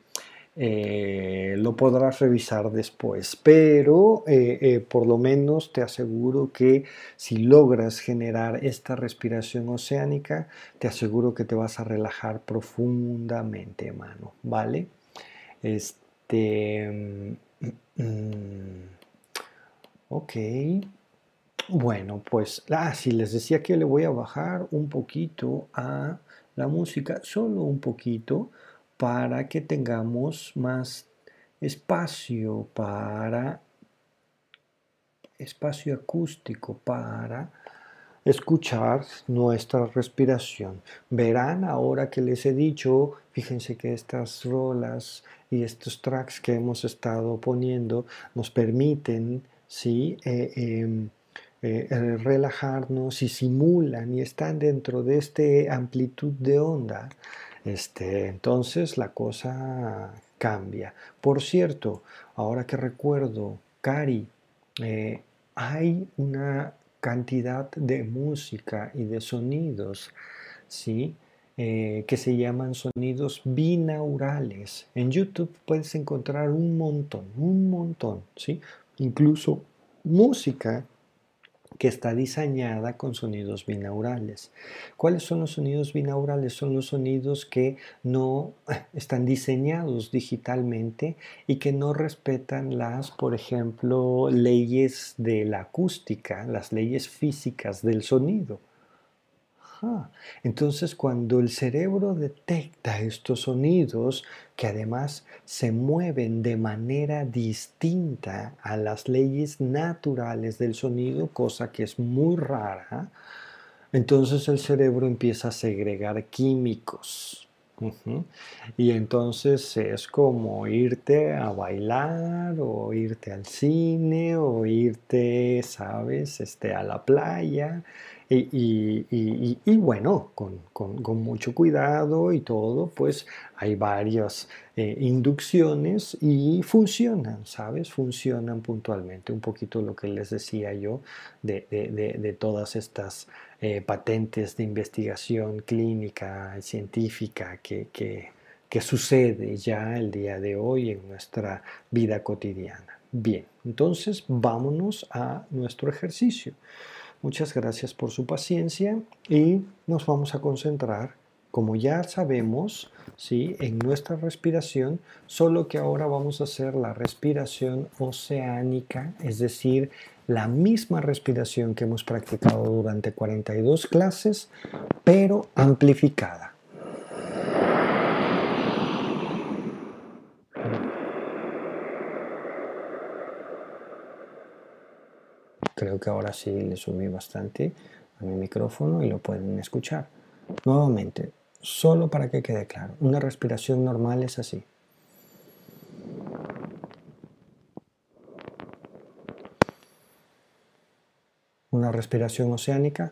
eh, lo podrás revisar después, pero eh, eh, por lo menos te aseguro que si logras generar esta respiración oceánica, te aseguro que te vas a relajar profundamente, mano, ¿vale? Este... Mm, mm, ok. Bueno, pues, ah, si les decía que le voy a bajar un poquito a la música, solo un poquito, para que tengamos más espacio para espacio acústico para escuchar nuestra respiración. Verán ahora que les he dicho, fíjense que estas rolas y estos tracks que hemos estado poniendo nos permiten ¿sí? Eh, em, eh, relajarnos y simulan y están dentro de este amplitud de onda este, entonces la cosa cambia. Por cierto, ahora que recuerdo, Cari, eh, hay una cantidad de música y de sonidos, ¿sí? Eh, que se llaman sonidos binaurales. En YouTube puedes encontrar un montón, un montón, ¿sí? Incluso música que está diseñada con sonidos binaurales. ¿Cuáles son los sonidos binaurales? Son los sonidos que no están diseñados digitalmente y que no respetan las, por ejemplo, leyes de la acústica, las leyes físicas del sonido. Entonces cuando el cerebro detecta estos sonidos que además se mueven de manera distinta a las leyes naturales del sonido, cosa que es muy rara, entonces el cerebro empieza a segregar químicos. Y entonces es como irte a bailar o irte al cine o irte, sabes, este, a la playa y, bueno, con, mucho cuidado y todo, pues hay varias eh, inducciones y funcionan, ¿sabes? Funcionan puntualmente. Un poquito lo que les decía yo de, todas estas eh, patentes de investigación clínica, científica que, que sucede ya el día de hoy en nuestra vida cotidiana. Bien, entonces vámonos a nuestro ejercicio. Muchas gracias por su paciencia y nos vamos a concentrar, como ya sabemos, ¿sí? en nuestra respiración, solo que ahora vamos a hacer la respiración oceánica, es decir, la misma respiración que hemos practicado durante 42 clases, pero amplificada. Creo que ahora sí le subí bastante a mi micrófono y lo pueden escuchar. Nuevamente, solo para que quede claro, una respiración normal es así. Una respiración oceánica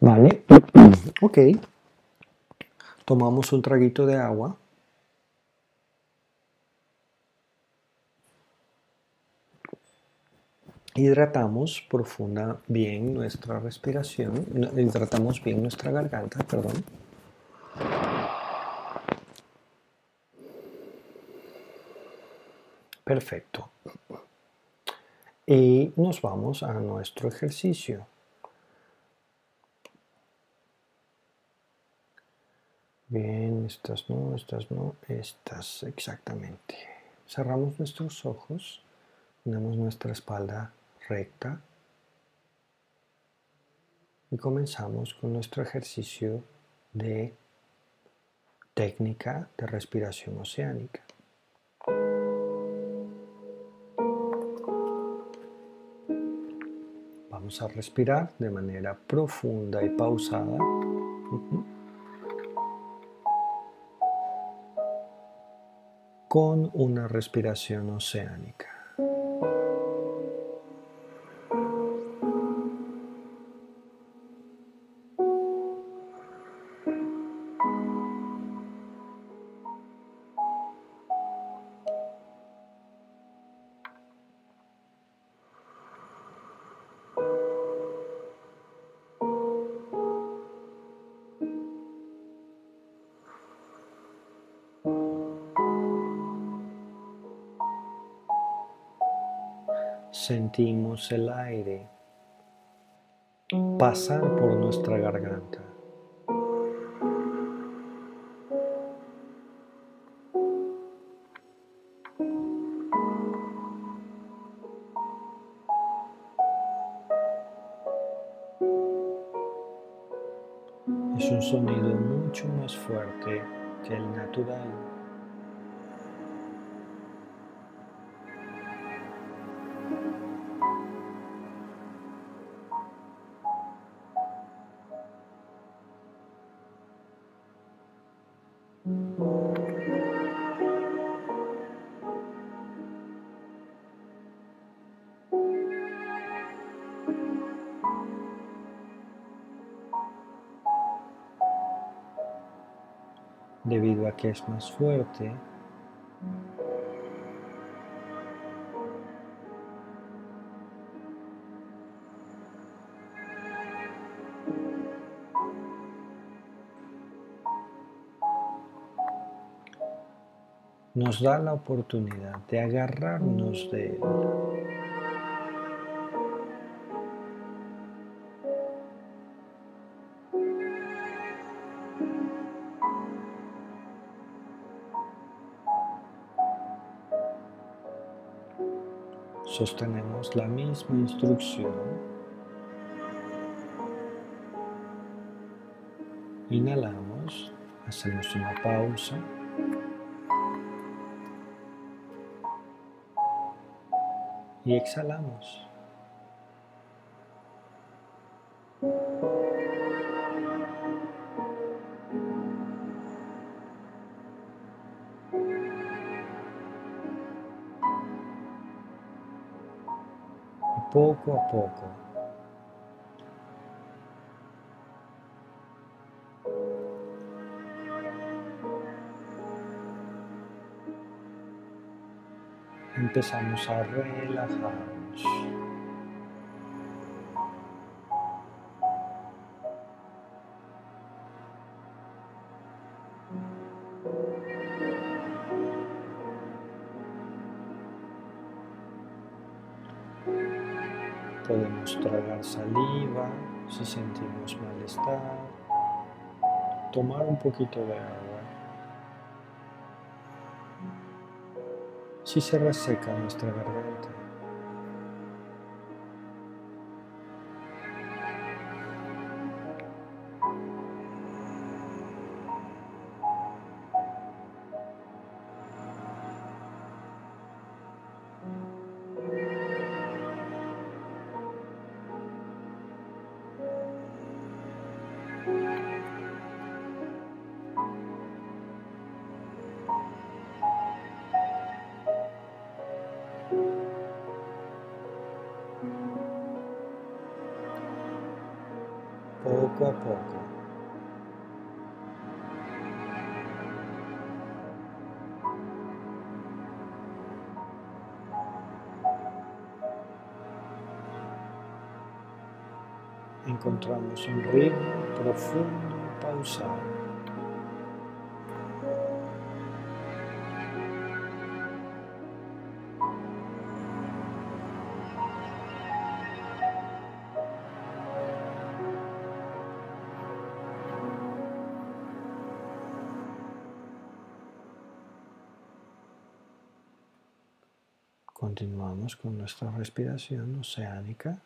Vale, ok. Tomamos un traguito de agua. Hidratamos profunda bien nuestra respiración, hidratamos bien nuestra garganta, perdón. Perfecto. Y nos vamos a nuestro ejercicio. Bien, estas no, estas no, estas exactamente. Cerramos nuestros ojos, ponemos nuestra espalda recta y comenzamos con nuestro ejercicio de técnica de respiración oceánica. Vamos a respirar de manera profunda y pausada. Con una respiración oceánica. Sentimos el aire pasar por nuestra garganta. Es un sonido mucho más fuerte que el natural. Que es más fuerte. nos da la oportunidad de agarrarnos de él. Sostenemos la misma instrucción. Inhalamos, hacemos una pausa. Y exhalamos. Poco a poco. Empezamos a relajarnos. Saliva si sentimos malestar, tomar un poquito de agua. Si se reseca nuestra garganta. Poco a poco. Encontramos un ritmo profundo y pausado. Continuamos con nuestra respiración oceánica.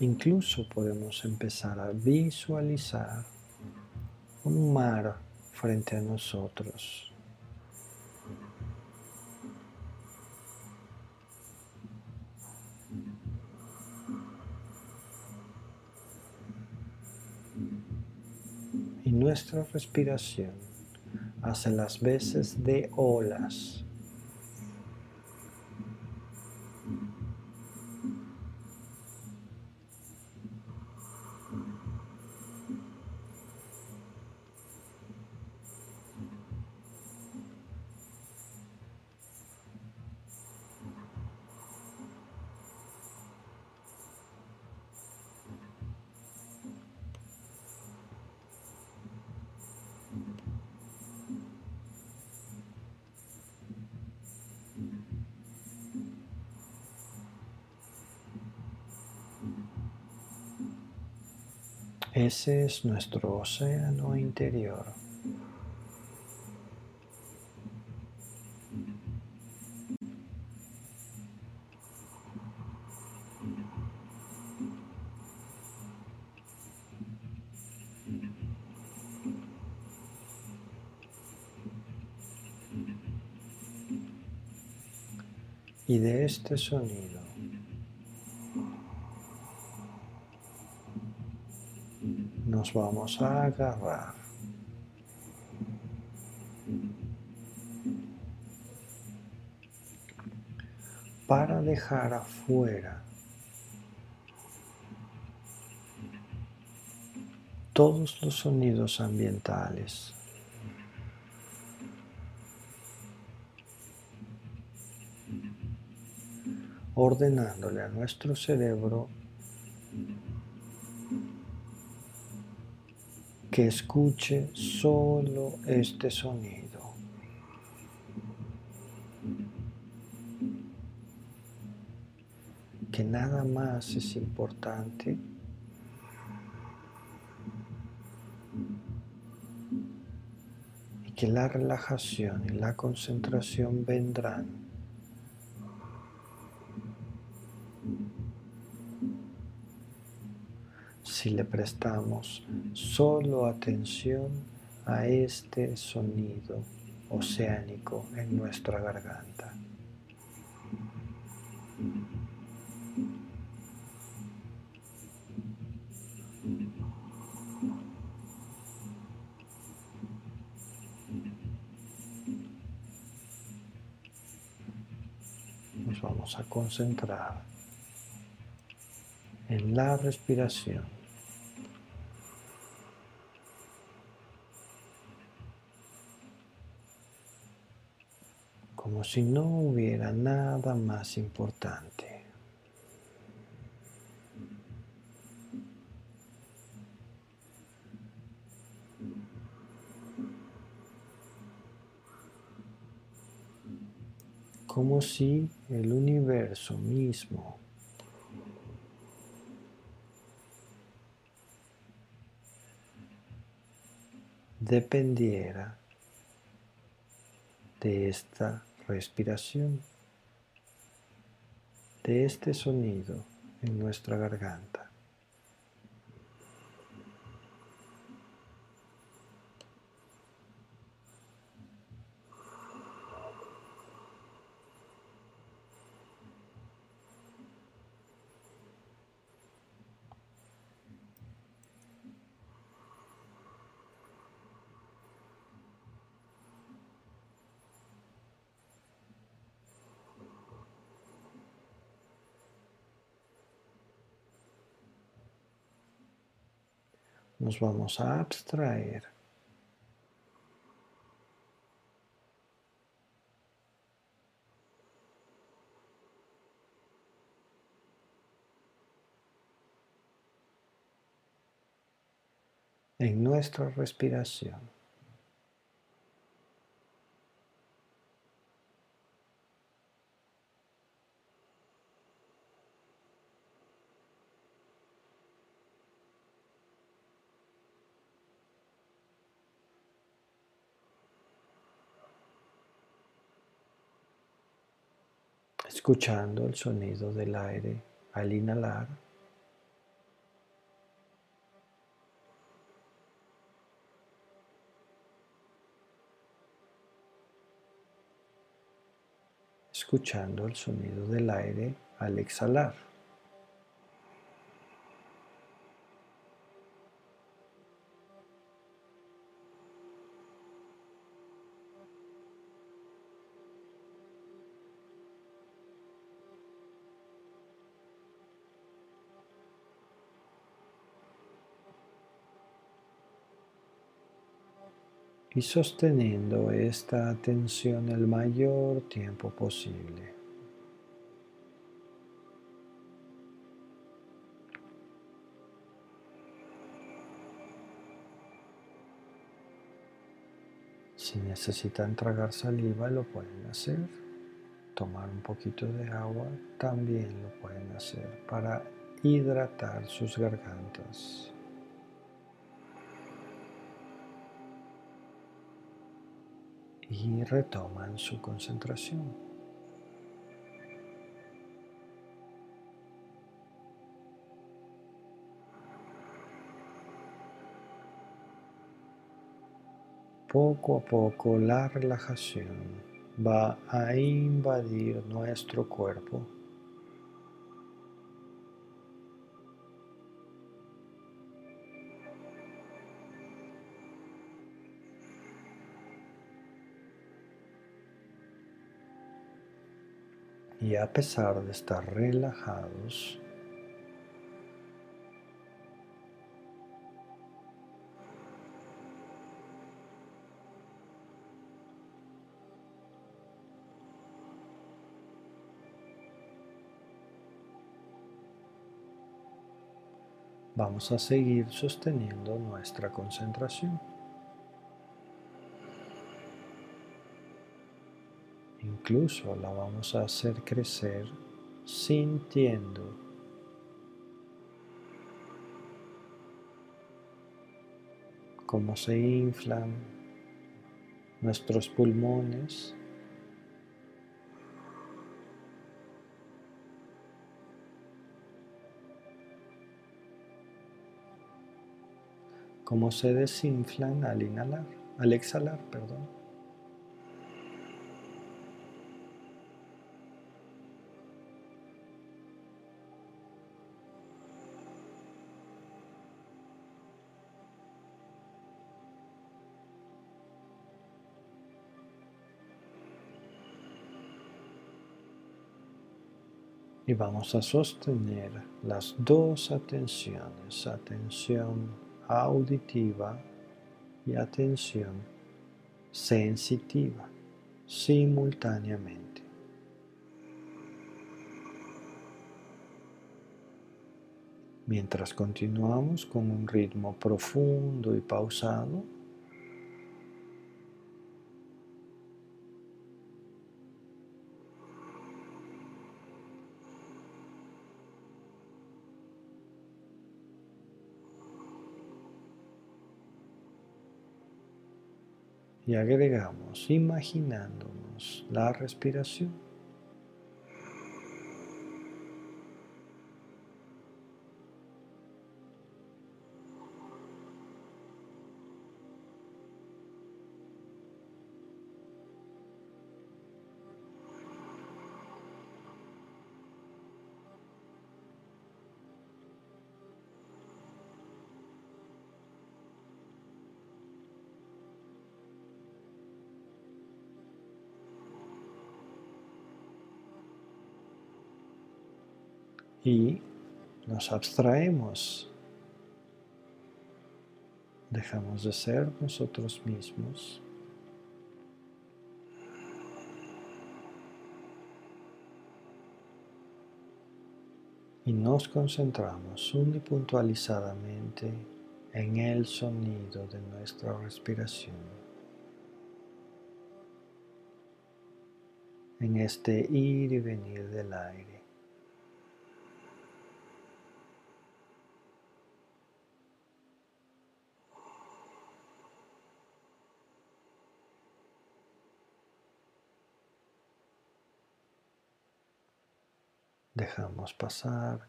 Incluso podemos empezar a visualizar mar frente a nosotros. Y nuestra respiración hace las veces de olas Ese es nuestro océano interior. y de este sonido nos vamos a agarrar. para dejar afuera todos los sonidos ambientales. ordenándole a nuestro cerebro que escuche solo este sonido. Que nada más es importante y que la relajación y la concentración vendrán si le prestamos solo atención a este sonido oceánico en nuestra garganta. Nos vamos a concentrar en la respiración. Como si no hubiera nada más importante. Como si el universo mismo dependiera de esta respiración de este sonido en nuestra garganta. Nos vamos a abstraer en nuestra respiración. Escuchando el sonido del aire al inhalar. Escuchando el sonido del aire al exhalar. Sosteniendo esta atención el mayor tiempo posible. Si necesitan tragar saliva lo pueden hacer. Tomar un poquito de agua también lo pueden hacer para hidratar sus gargantas. Y retoman su concentración. poco a poco la relajación va a invadir nuestro cuerpo. Y a pesar de estar relajados, Vamos a seguir sosteniendo nuestra concentración. Incluso la vamos a hacer crecer sintiendo cómo se inflan nuestros pulmones cómo se desinflan al inhalar, al exhalar, perdón. Y vamos a sostener las dos atenciones, atención auditiva y atención sensitiva simultáneamente. Mientras continuamos con un ritmo profundo y pausado, y agregamos imaginándonos la respiración. Nos abstraemos. Dejamos de ser nosotros mismos. Y nos concentramos unipuntualizadamente en el sonido de nuestra respiración. En este ir y venir del aire. Dejamos pasar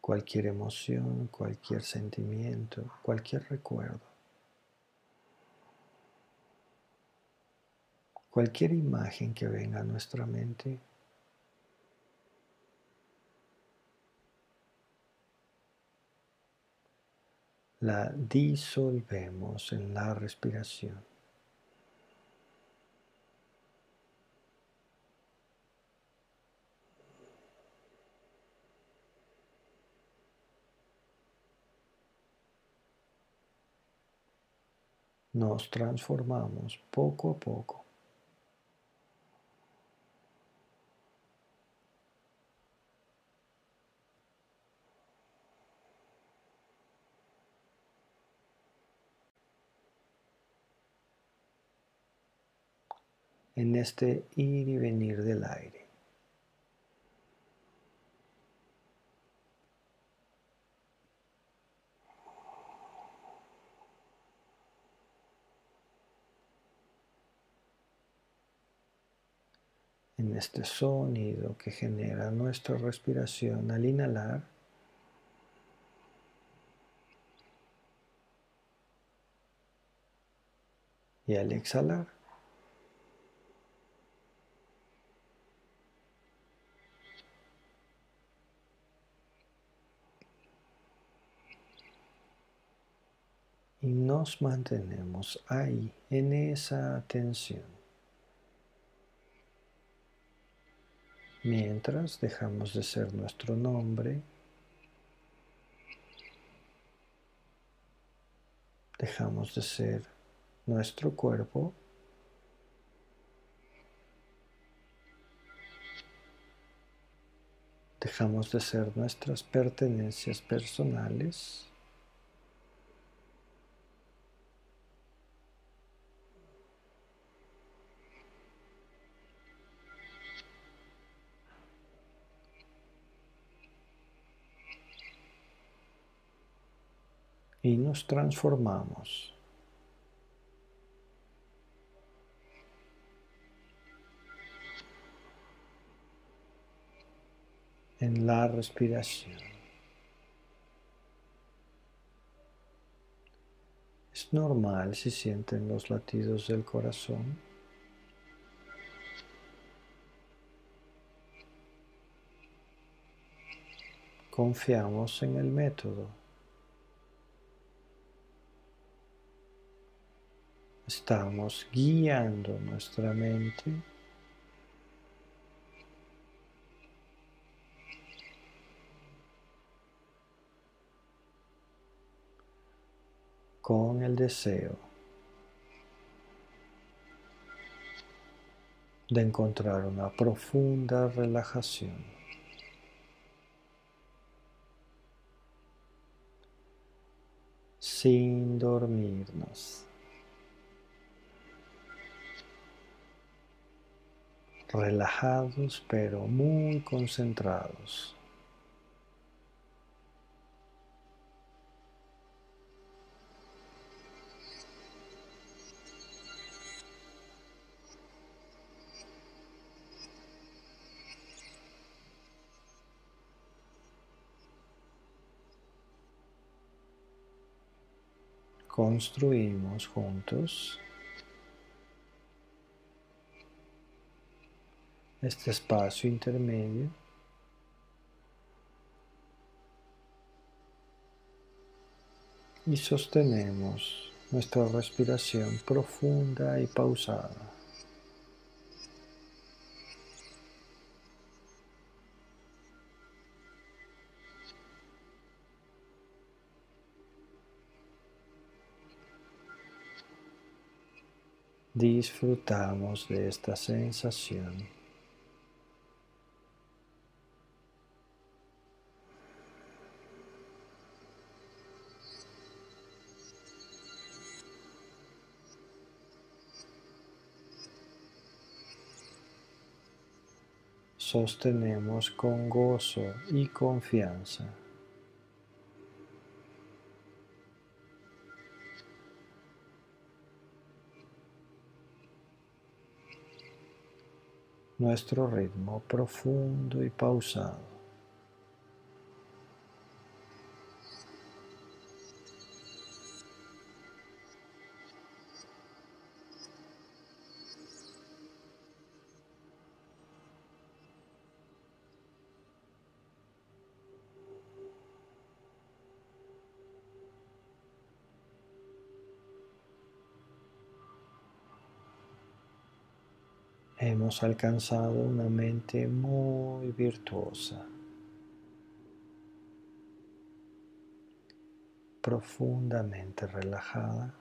cualquier emoción, cualquier sentimiento, cualquier recuerdo. Cualquier imagen que venga a nuestra mente. La disolvemos en la respiración. Nos transformamos poco a poco. en este ir y venir del aire. en este sonido que genera nuestra respiración al inhalar y al exhalar. Y nos mantenemos ahí, en esa atención. Mientras dejamos de ser nuestro nombre, dejamos de ser nuestro cuerpo dejamos de ser nuestras pertenencias personales y nos transformamos. en la respiración. Es normal si sienten los latidos del corazón. Confiamos en el método. Estamos guiando nuestra mente con el deseo de encontrar una profunda relajación. sin dormirnos. Relajados pero muy concentrados. construimos juntos este espacio intermedio y sostenemos nuestra respiración profunda y pausada. disfrutamos de esta sensación. Sostenemos con gozo y confianza. nuestro ritmo profundo y pausado. Hemos alcanzado una mente muy virtuosa, profundamente relajada.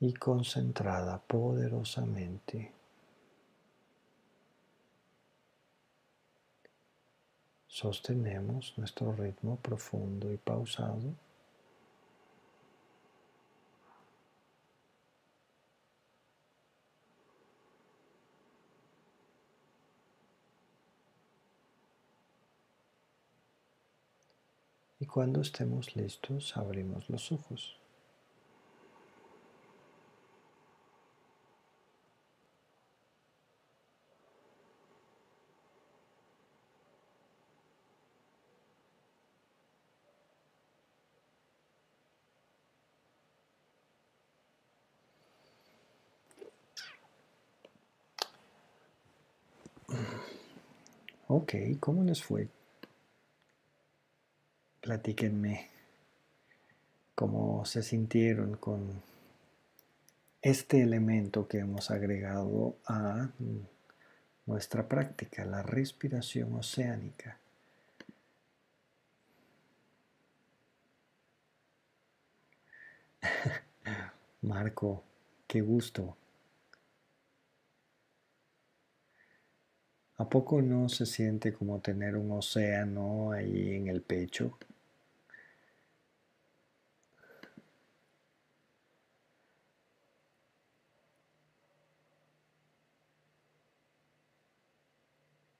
y concentrada poderosamente. Sostenemos nuestro ritmo profundo y pausado. Cuando estemos listos, abrimos los ojos. Ok, ¿cómo les fue Platíquenme cómo se sintieron con este elemento que hemos agregado a nuestra práctica, la respiración oceánica. Marco, qué gusto. ¿A poco no se siente como tener un océano ahí en el pecho?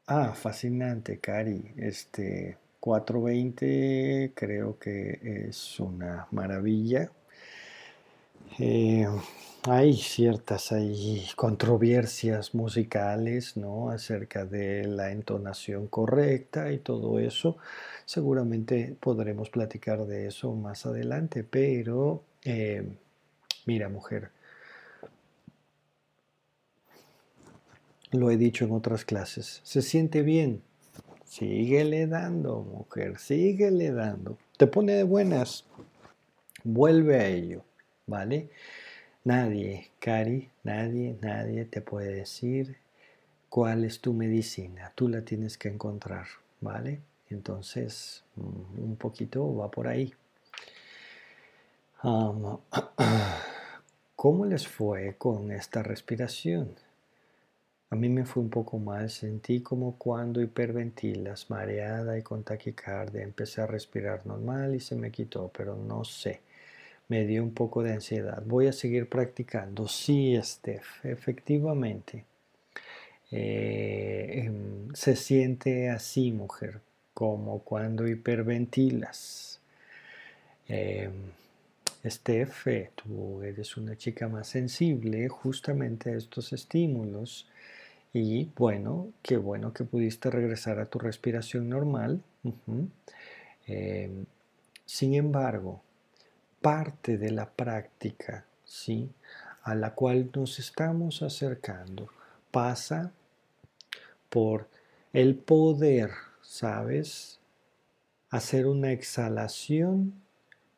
Ah, fascinante, Cari. Este 420 creo que es una maravilla. Eh, hay ciertas hay controversias musicales, ¿no? Acerca de la entonación correcta y todo eso. Seguramente podremos platicar de eso más adelante, pero eh, mira, mujer, lo he dicho en otras clases, se siente bien, síguele dando, mujer, síguele dando. Te pone de buenas, vuelve a ello, ¿vale? Nadie, Cari, nadie, nadie te puede decir cuál es tu medicina. Tú la tienes que encontrar, ¿vale? Entonces, mm, un poquito va por ahí. ¿Cómo les fue con esta respiración? A mí me fue un poco mal, sentí como cuando hiperventilas, mareada y con taquicardia. Empecé a respirar normal y se me quitó, pero no sé me dio un poco de ansiedad. Voy a seguir practicando. Sí, Steph, efectivamente. Eh, em, se siente así, mujer, como cuando hiperventilas. Eh, Steph, tú eres una chica más sensible justamente a estos estímulos. Y bueno, qué bueno que pudiste regresar a tu respiración normal. Em, sin embargo, parte de la práctica, ¿sí? A la cual nos estamos acercando pasa por el poder, ¿sabes? Hacer una exhalación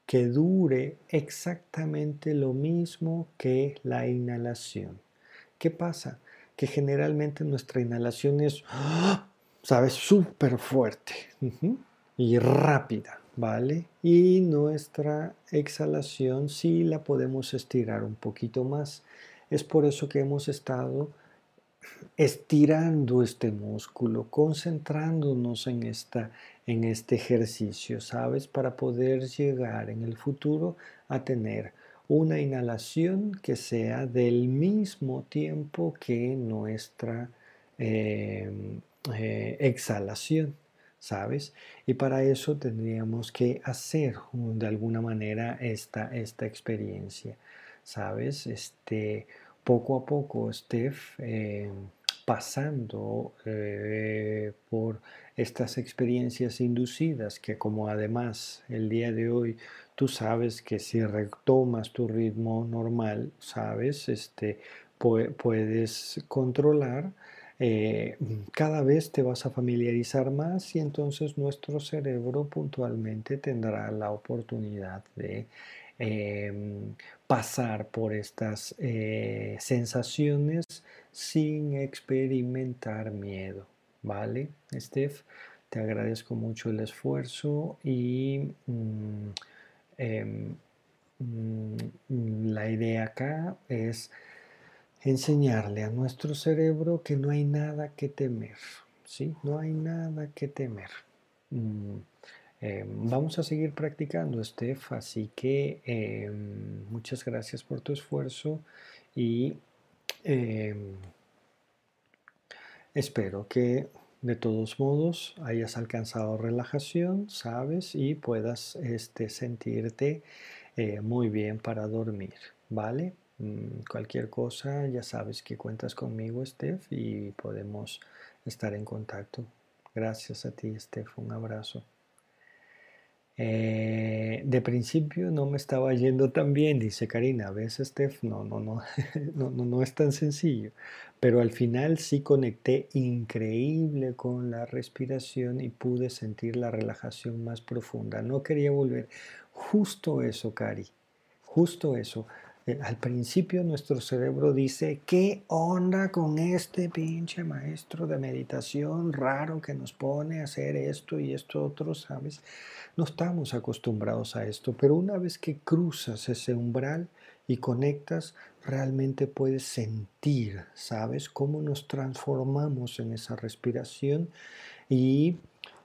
que dure exactamente lo mismo que la inhalación. ¿Qué pasa? Que generalmente nuestra inhalación es, ¿sabes? Súper fuerte y rápida. ¿vale? Y nuestra exhalación sí la podemos estirar un poquito más. Es por eso que hemos estado estirando este músculo, concentrándonos en, esta, en este ejercicio, ¿sabes? Para poder llegar en el futuro a tener una inhalación que sea del mismo tiempo que nuestra eh, eh, exhalación. ¿sabes? Y para eso tendríamos que hacer de alguna manera esta, esta experiencia, ¿sabes? Este, poco a poco, Steph, eh, pasando eh, por estas experiencias inducidas, que como además el día de hoy tú sabes que si retomas tu ritmo normal, ¿sabes? Este, puedes controlar eh, cada vez te vas a familiarizar más y entonces nuestro cerebro puntualmente tendrá la oportunidad de em, pasar por estas eh, sensaciones sin experimentar miedo. ¿Vale, Steph? Te agradezco mucho el esfuerzo y mm, em, mm, la idea acá es enseñarle a nuestro cerebro que no hay nada que temer, ¿sí? No hay nada que temer. Mm, eh, vamos a seguir practicando, Steph, así que em, muchas gracias por tu esfuerzo y em, espero que de todos modos hayas alcanzado relajación, sabes, y puedas este, sentirte eh, muy bien para dormir, ¿vale? Mm, cualquier cosa, ya sabes que cuentas conmigo, Steph, y podemos estar en contacto. Gracias a ti, Steph. Un abrazo. Eh, de principio no me estaba yendo tan bien, dice Karina. A veces, Steph, no, no, no, no, es tan sencillo. Pero al final sí conecté increíble con la respiración y pude sentir la relajación más profunda. No quería volver. Justo eso, Cari. Justo eso. Al principio nuestro cerebro dice, ¿qué onda con este pinche maestro de meditación raro que nos pone a hacer esto y esto otro, ¿sabes? No estamos acostumbrados a esto, pero una vez que cruzas ese umbral y conectas, realmente puedes sentir, ¿sabes? Cómo nos transformamos en esa respiración y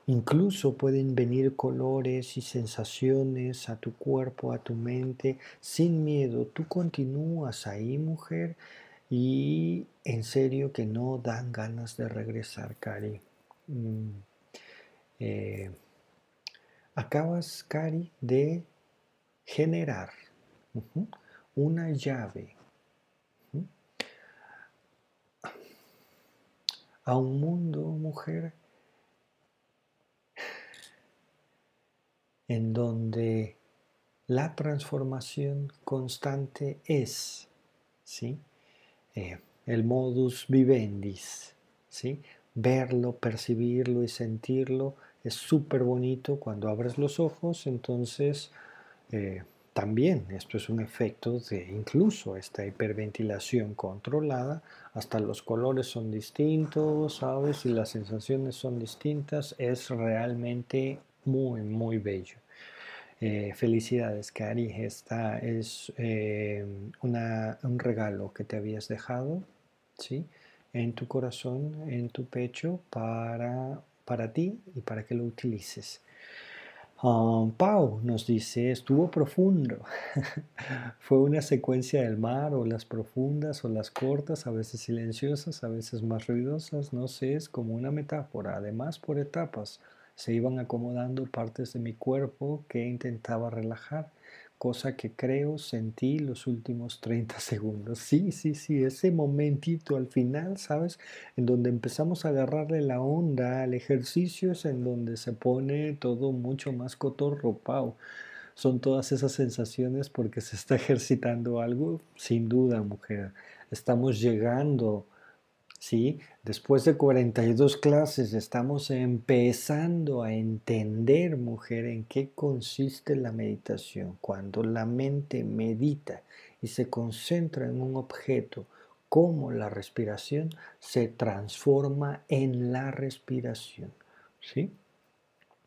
Incluso pueden venir colores y sensaciones a tu cuerpo, a tu mente, sin miedo. Tú continúas ahí, mujer, y en serio que no dan ganas de regresar, Cari. Mm, eh, acabas, Cari, de generar una llave a un mundo, mujer, en donde la transformación constante es, ¿sí? Eh, el modus vivendis, ¿sí? Verlo, percibirlo y sentirlo es súper bonito cuando abres los ojos, entonces eh, también esto es un efecto de incluso esta hiperventilación controlada, hasta los colores son distintos, ¿sabes? Y las sensaciones son distintas, es realmente muy, muy bello. Eh, felicidades, Cari. Esta es eh, un regalo que te habías dejado, ¿sí? En tu corazón, en tu pecho, para, para ti y para que lo utilices. Um, Pau nos dice, estuvo profundo. Fue una secuencia del mar o las profundas o las cortas, a veces silenciosas, a veces más ruidosas, no sé, es como una metáfora, además por etapas se iban acomodando partes de mi cuerpo que intentaba relajar, cosa que creo sentí los últimos 30 segundos. Sí, sí, sí, ese momentito al final, ¿sabes? En donde empezamos a agarrarle la onda al ejercicio es en donde se pone todo mucho más cotorro, pau. Son todas esas sensaciones porque se está ejercitando algo, sin duda, mujer. Estamos llegando ¿sí? Después de 42 clases estamos empezando a entender, mujer, en qué consiste la meditación. Cuando la mente medita y se concentra en un objeto, como la respiración se transforma en la respiración, ¿sí?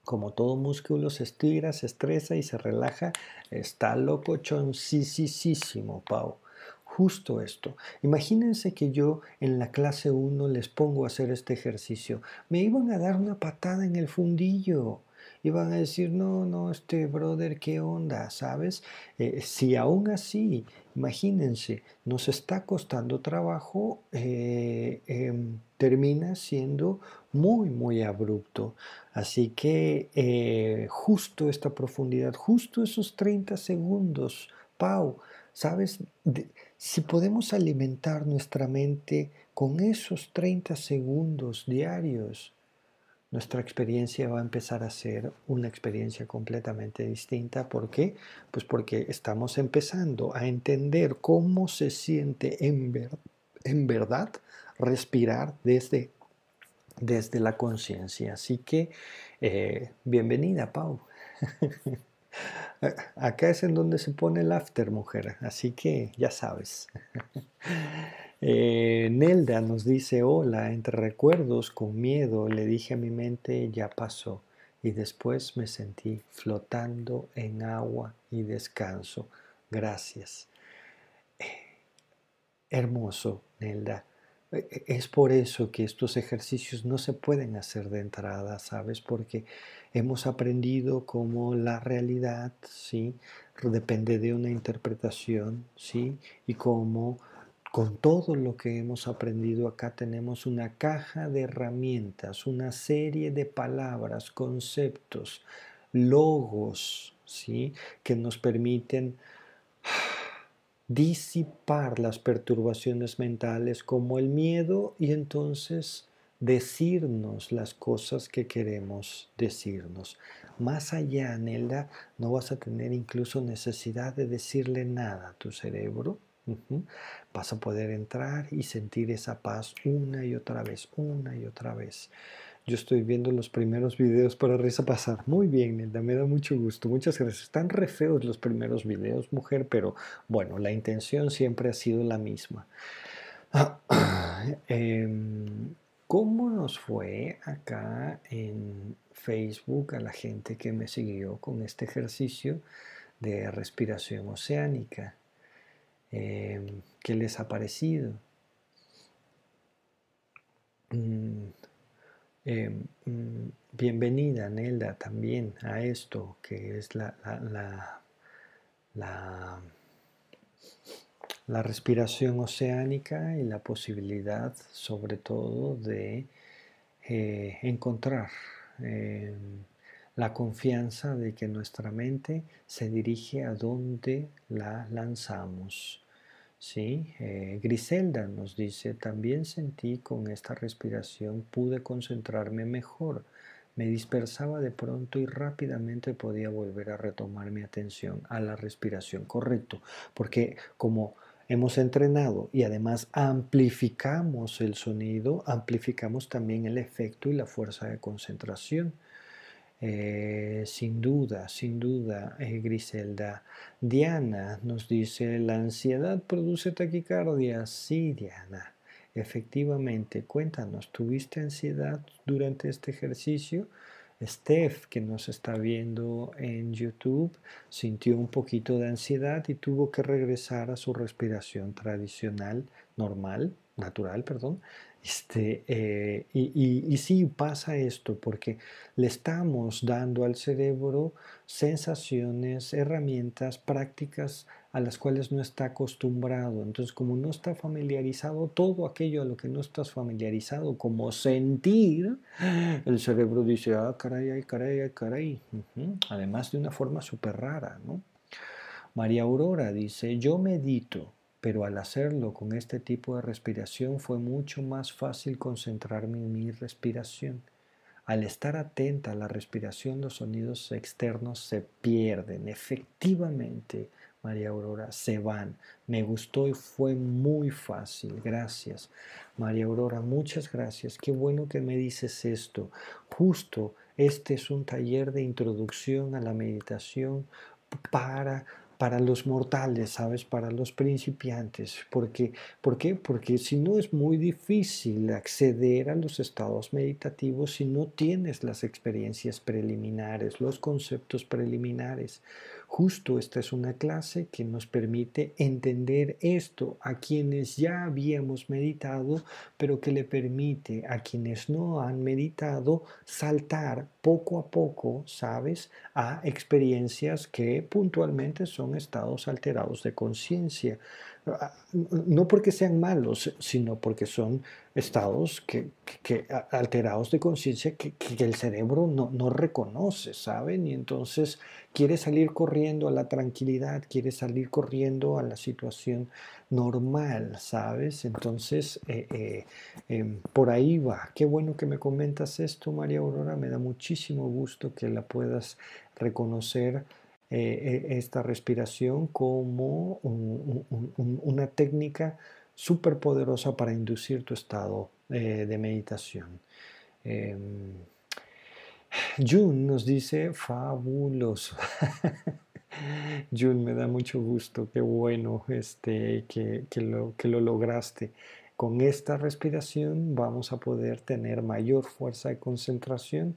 Como todo músculo se estira, se estresa y se relaja, está locochoncísimo, Pau justo esto. Imagínense que yo en la clase 1 les pongo a hacer este ejercicio. Me iban a dar una patada en el fundillo. Iban a decir, no, no, este brother, ¿qué onda? ¿Sabes? Eh, si aún así, imagínense, nos está costando trabajo, eh, em, termina siendo muy, muy abrupto. Así que eh, justo esta profundidad, justo esos 30 segundos, Pau, ¿sabes? Si podemos alimentar nuestra mente con esos 30 segundos diarios, nuestra experiencia va a empezar a ser una experiencia completamente distinta. ¿Por qué? Pues porque estamos empezando a entender cómo se siente en, verdad respirar desde, desde la conciencia. Así que, eh, bienvenida, Pau. Acá es en donde se pone el after, mujer, así que ya sabes. Eh, Nelda nos dice, hola, entre recuerdos, con miedo, le dije a mi mente, ya pasó, y después me sentí flotando en agua y descanso. Gracias. Eh, hermoso, Nelda. Eh, es por eso que estos ejercicios no se pueden hacer de entrada, ¿sabes? Porque hemos aprendido cómo la realidad, ¿sí? Depende de una interpretación, ¿sí? Y cómo con todo lo que hemos aprendido acá tenemos una caja de herramientas, una serie de palabras, conceptos, logos, ¿sí? Que nos permiten disipar las perturbaciones mentales como el miedo y entonces decirnos las cosas que queremos decirnos. Más allá, Nelda, no vas a tener incluso necesidad de decirle nada a tu cerebro. Vas a poder entrar y sentir esa paz una y otra vez, una y otra vez. Yo estoy viendo los primeros videos para risa pasar. Muy bien, Nelda, me da mucho gusto. Muchas gracias. Están re feos los primeros videos, mujer, pero bueno, la intención siempre ha sido la misma. Em, ¿Cómo nos fue acá en Facebook a la gente que me siguió con este ejercicio de respiración oceánica? Em, ¿Qué les ha parecido? Mm, em, bienvenida, Nelda, también a esto que es la, la, la respiración oceánica y la posibilidad sobre todo de eh, encontrar eh, la confianza de que nuestra mente se dirige a donde la lanzamos. ¿Sí? Eh, Griselda nos dice, también sentí con esta respiración pude concentrarme mejor, me dispersaba de pronto y rápidamente podía volver a retomar mi atención a la respiración. Correcto, porque como hemos entrenado y además amplificamos el sonido, amplificamos también el efecto y la fuerza de concentración. Eh, sin duda, sin duda, eh, Griselda. Diana nos dice, ¿la ansiedad produce taquicardia? Sí, Diana. Efectivamente, cuéntanos, ¿tuviste ansiedad durante este ejercicio? Steph, que nos está viendo en YouTube, sintió un poquito de ansiedad y tuvo que regresar a su respiración tradicional, normal, natural, perdón. Este, eh, y, y, sí pasa esto porque le estamos dando al cerebro sensaciones, herramientas, prácticas a las cuales no está acostumbrado. Entonces, como no está familiarizado, todo aquello a lo que no estás familiarizado, como sentir, el cerebro dice, ah, caray, ay, caray, ay, caray. Además de una forma súper rara, ¿no? María Aurora dice, yo medito, pero al hacerlo con este tipo de respiración fue mucho más fácil concentrarme en mi respiración. Al estar atenta a la respiración, los sonidos externos se pierden. Efectivamente, María Aurora, se van. Me gustó y fue muy fácil. Gracias. María Aurora, muchas gracias. Qué bueno que me dices esto. Justo este es un taller de introducción a la meditación para para los mortales, ¿sabes? Para los principiantes. Porque, ¿Por qué? Porque si no es muy difícil acceder a los estados meditativos si no tienes las experiencias preliminares, los conceptos preliminares. Justo esta es una clase que nos permite entender esto a quienes ya habíamos meditado, pero que le permite a quienes no han meditado saltar poco a poco, ¿sabes?, a experiencias que puntualmente son estados alterados de conciencia. No porque sean malos, sino porque son estados que, alterados de conciencia que, el cerebro no, no, reconoce, ¿saben? Y entonces quiere salir corriendo a la tranquilidad, quiere salir corriendo a la situación normal, ¿sabes? Entonces, eh, eh, em, por ahí va. Qué bueno que me comentas esto, María Aurora. Me da muchísimo gusto que la puedas reconocer eh, e, esta respiración como una técnica súper poderosa para inducir tu estado eh, de meditación. Em, Jun nos dice, fabuloso. Jun, me da mucho gusto, qué bueno este, que, lo, que lo lograste. Con esta respiración vamos a poder tener mayor fuerza de concentración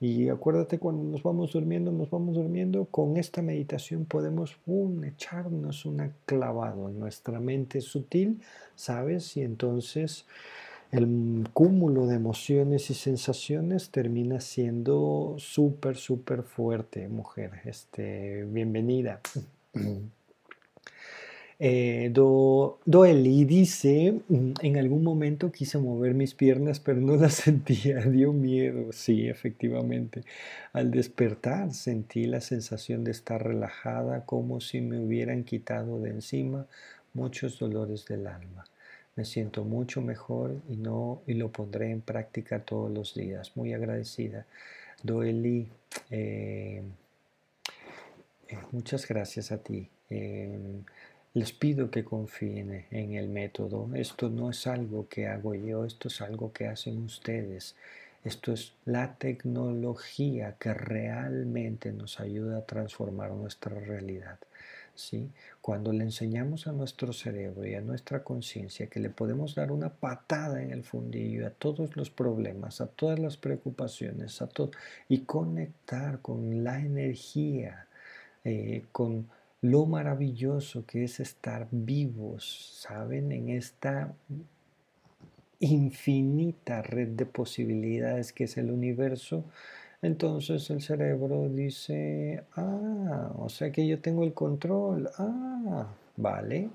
y acuérdate cuando nos vamos durmiendo, nos vamos durmiendo, con esta meditación podemos echarnos una clavado en nuestra mente sutil, ¿sabes? Y entonces el cúmulo de emociones y sensaciones termina siendo súper, súper fuerte, mujer. Este, bienvenida. Eh, Do, Doeli dice, mm, en algún momento quise mover mis piernas, pero no las sentía, dio miedo. Sí, efectivamente. Al despertar sentí la sensación de estar relajada, como si me hubieran quitado de encima muchos dolores del alma. me siento mucho mejor y, no, y lo pondré en práctica todos los días. Muy agradecida. Doeli, eh, eh, muchas gracias a ti. Les pido que confíen en el método. Esto no es algo que hago yo, esto es algo que hacen ustedes. Esto es la tecnología que realmente nos ayuda a transformar nuestra realidad. ¿sí? Cuando le enseñamos a nuestro cerebro y a nuestra conciencia que le podemos dar una patada en el fundillo a todos los problemas, a todas las preocupaciones, a todo, y conectar con la energía, eh, con lo maravilloso que es estar vivos, ¿saben? En esta infinita red de posibilidades que es el universo, entonces el cerebro dice, ah, o sea que yo tengo el control, ah, vale.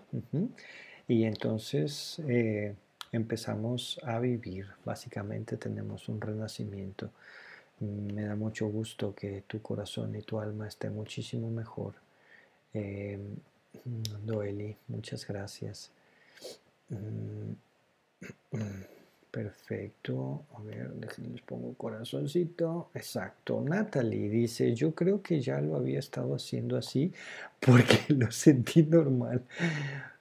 Y entonces eh, empezamos a vivir, básicamente tenemos un renacimiento. Me da mucho gusto que tu corazón y tu alma estén muchísimo mejor. Eh, Doeli, muchas gracias. Mm, Perfecto. A ver, les pongo corazoncito. Exacto. Natalie dice, yo creo que ya lo había estado haciendo así porque lo sentí normal,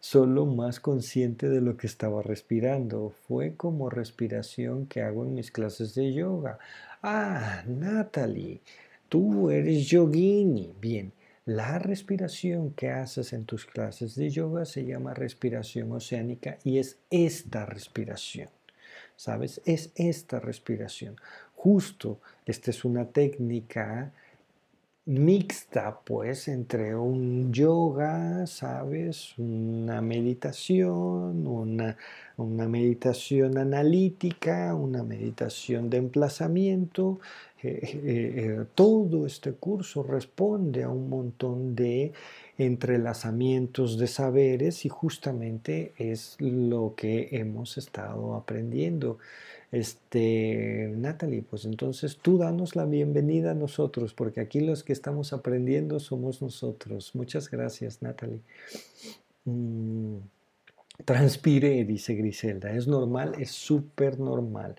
solo más consciente de lo que estaba respirando. Fue como respiración que hago en mis clases de yoga. Ah, Natalie, tú eres yogini. Bien. La respiración que haces en tus clases de yoga se llama respiración oceánica y es esta respiración. ¿Sabes? Es esta respiración. Justo, esta es una técnica mixta, pues, entre un yoga, ¿sabes? Una meditación, una, una meditación analítica, una meditación de emplazamiento eh, eh, eh, todo este curso responde a un montón de entrelazamientos de saberes y justamente es lo que hemos estado aprendiendo. Este, Natalie, pues entonces tú danos la bienvenida a nosotros, porque aquí los que estamos aprendiendo somos nosotros. Muchas gracias, Natalie. Mm, transpire, dice Griselda. Es normal, es súper normal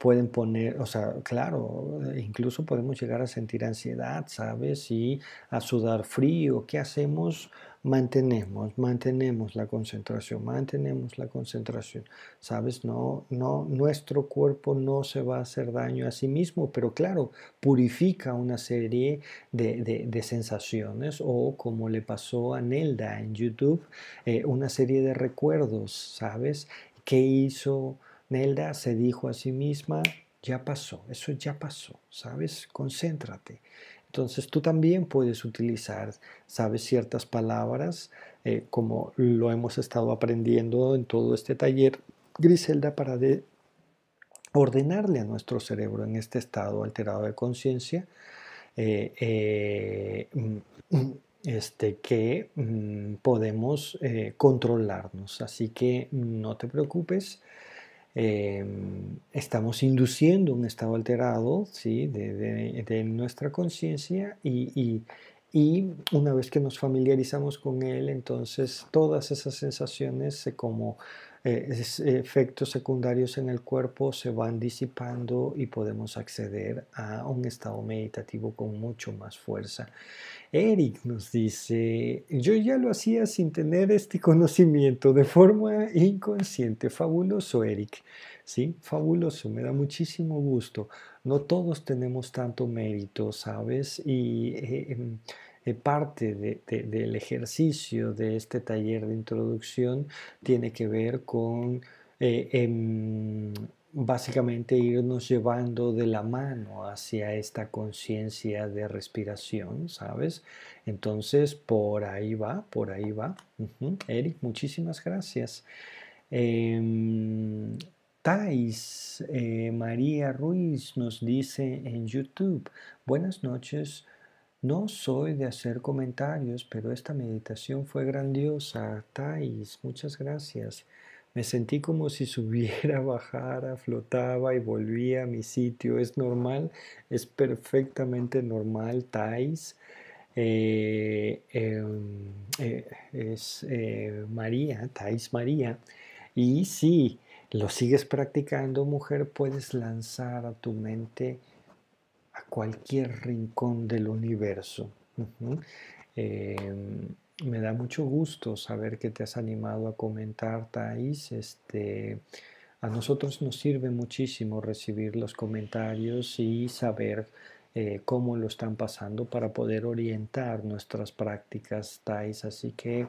pueden poner, o sea, claro, incluso podemos llegar a sentir ansiedad, ¿sabes? Y a sudar frío. ¿Qué hacemos? Mantenemos, mantenemos la concentración, mantenemos la concentración, ¿sabes? No, no, nuestro cuerpo no se va a hacer daño a sí mismo, pero claro, purifica una serie de, sensaciones o como le pasó a Nelda en YouTube, eh, una serie de recuerdos, ¿sabes? ¿Qué hizo? Nelda se dijo a sí misma, ya pasó, eso ya pasó, ¿sabes? Concéntrate. Entonces tú también puedes utilizar, ¿sabes? Ciertas palabras, eh, como lo hemos estado aprendiendo en todo este taller, Griselda, para ordenarle a nuestro cerebro en este estado alterado de conciencia, eh, eh, mm, este, que mm, podemos controlarnos. Así que no te preocupes. Em, estamos induciendo un estado alterado ¿sí? de, nuestra conciencia y, una vez que nos familiarizamos con él, entonces todas esas sensaciones como eh, efectos secundarios en el cuerpo se van disipando y podemos acceder a un estado meditativo con mucho más fuerza. Eric nos dice, yo ya lo hacía sin tener este conocimiento de forma inconsciente. Fabuloso, Eric. Sí, fabuloso, me da muchísimo gusto. No todos tenemos tanto mérito, ¿sabes? Y eh, em, parte del ejercicio de este taller de introducción tiene que ver con eh, em, básicamente irnos llevando de la mano hacia esta conciencia de respiración, ¿sabes? Entonces, por ahí va, por ahí va. Eric, muchísimas gracias. Eh, Thais María Ruiz nos dice en YouTube, buenas noches, no soy de hacer comentarios, pero esta meditación fue grandiosa. Thais, muchas gracias. Me sentí como si subiera, bajara, flotaba y volvía a mi sitio. Es normal, es perfectamente normal, Thais. Eh, em, eh, es eh, María, Thais María. Y si lo sigues practicando, mujer, puedes lanzar a tu mente a cualquier rincón del universo. Em, me da mucho gusto saber que te has animado a comentar, Thais. Este, a nosotros nos sirve muchísimo recibir los comentarios y saber eh, cómo lo están pasando para poder orientar nuestras prácticas, Thais. Así que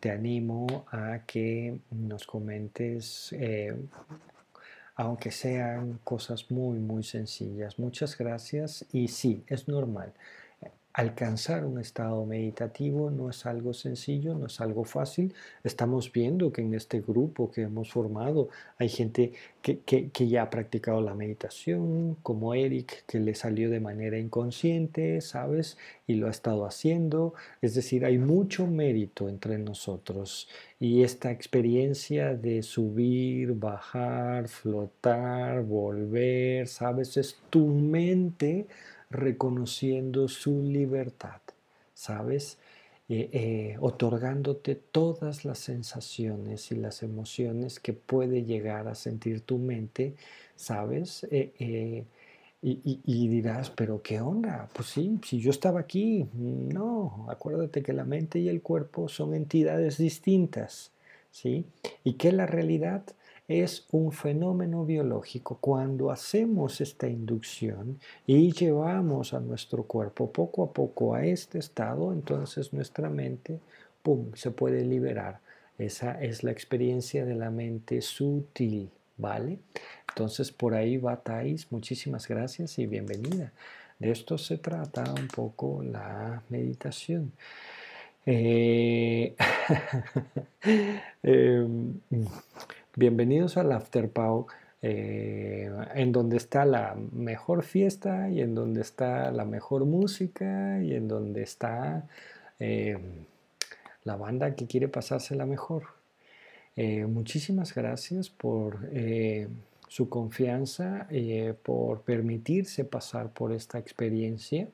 te animo a que nos comentes, eh, aunque sean cosas muy, muy sencillas. Muchas gracias y sí, es normal. Alcanzar un estado meditativo no es algo sencillo, no es algo fácil. Estamos viendo que en este grupo que hemos formado hay gente que, ya ha practicado la meditación, como Eric, que le salió de manera inconsciente, ¿sabes? Y lo ha estado haciendo. Es decir, hay mucho mérito entre nosotros. Y esta experiencia de subir, bajar, flotar, volver, ¿sabes? Es tu mente reconociendo su libertad, ¿sabes? Eh, eh, otorgándote todas las sensaciones y las emociones que puede llegar a sentir tu mente, ¿sabes? Eh, y, y, dirás, pero ¿qué onda? Pues sí, si yo estaba aquí, no, acuérdate que la mente y el cuerpo son entidades distintas, ¿sí? Y que la realidad es un fenómeno biológico. Cuando hacemos esta inducción y llevamos a nuestro cuerpo poco a poco a este estado, entonces nuestra mente, ¡pum!, se puede liberar. Esa es la experiencia de la mente sutil, ¿vale? Entonces por ahí va Thais, muchísimas gracias y bienvenida. De esto se trata un poco la meditación. Eh, em, Bienvenidos al After eh, en donde está la mejor fiesta y en donde está la mejor música y en donde está eh, la banda que quiere pasársela mejor. Eh, muchísimas gracias por su confianza, por permitirse pasar por esta experiencia.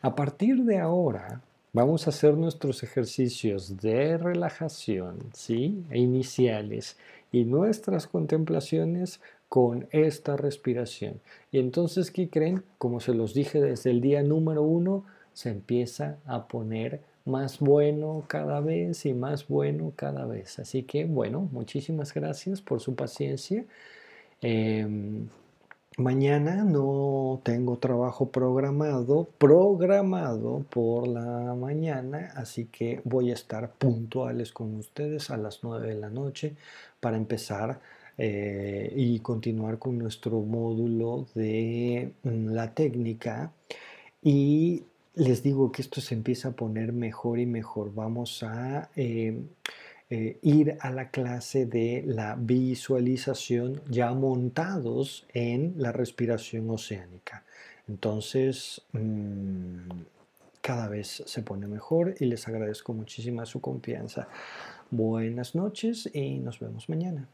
A partir de ahora, vamos a hacer nuestros ejercicios de relajación, ¿sí? E iniciales y nuestras contemplaciones con esta respiración. Y entonces, ¿qué creen? Como se los dije desde el día número uno, se empieza a poner más bueno cada vez y más bueno cada vez. Así que, bueno, muchísimas gracias por su paciencia. Em, mañana no tengo trabajo programado, programado por la mañana, así que voy a estar puntuales con ustedes a las 9 de la noche para empezar eh, y continuar con nuestro módulo de mm, la técnica. Y les digo que esto se empieza a poner mejor y mejor. Vamos a eh, eh, ir a la clase de la visualización ya montados en la respiración oceánica. Entonces, mm, cada vez se pone mejor y les agradezco muchísima su confianza. Buenas noches y nos vemos mañana.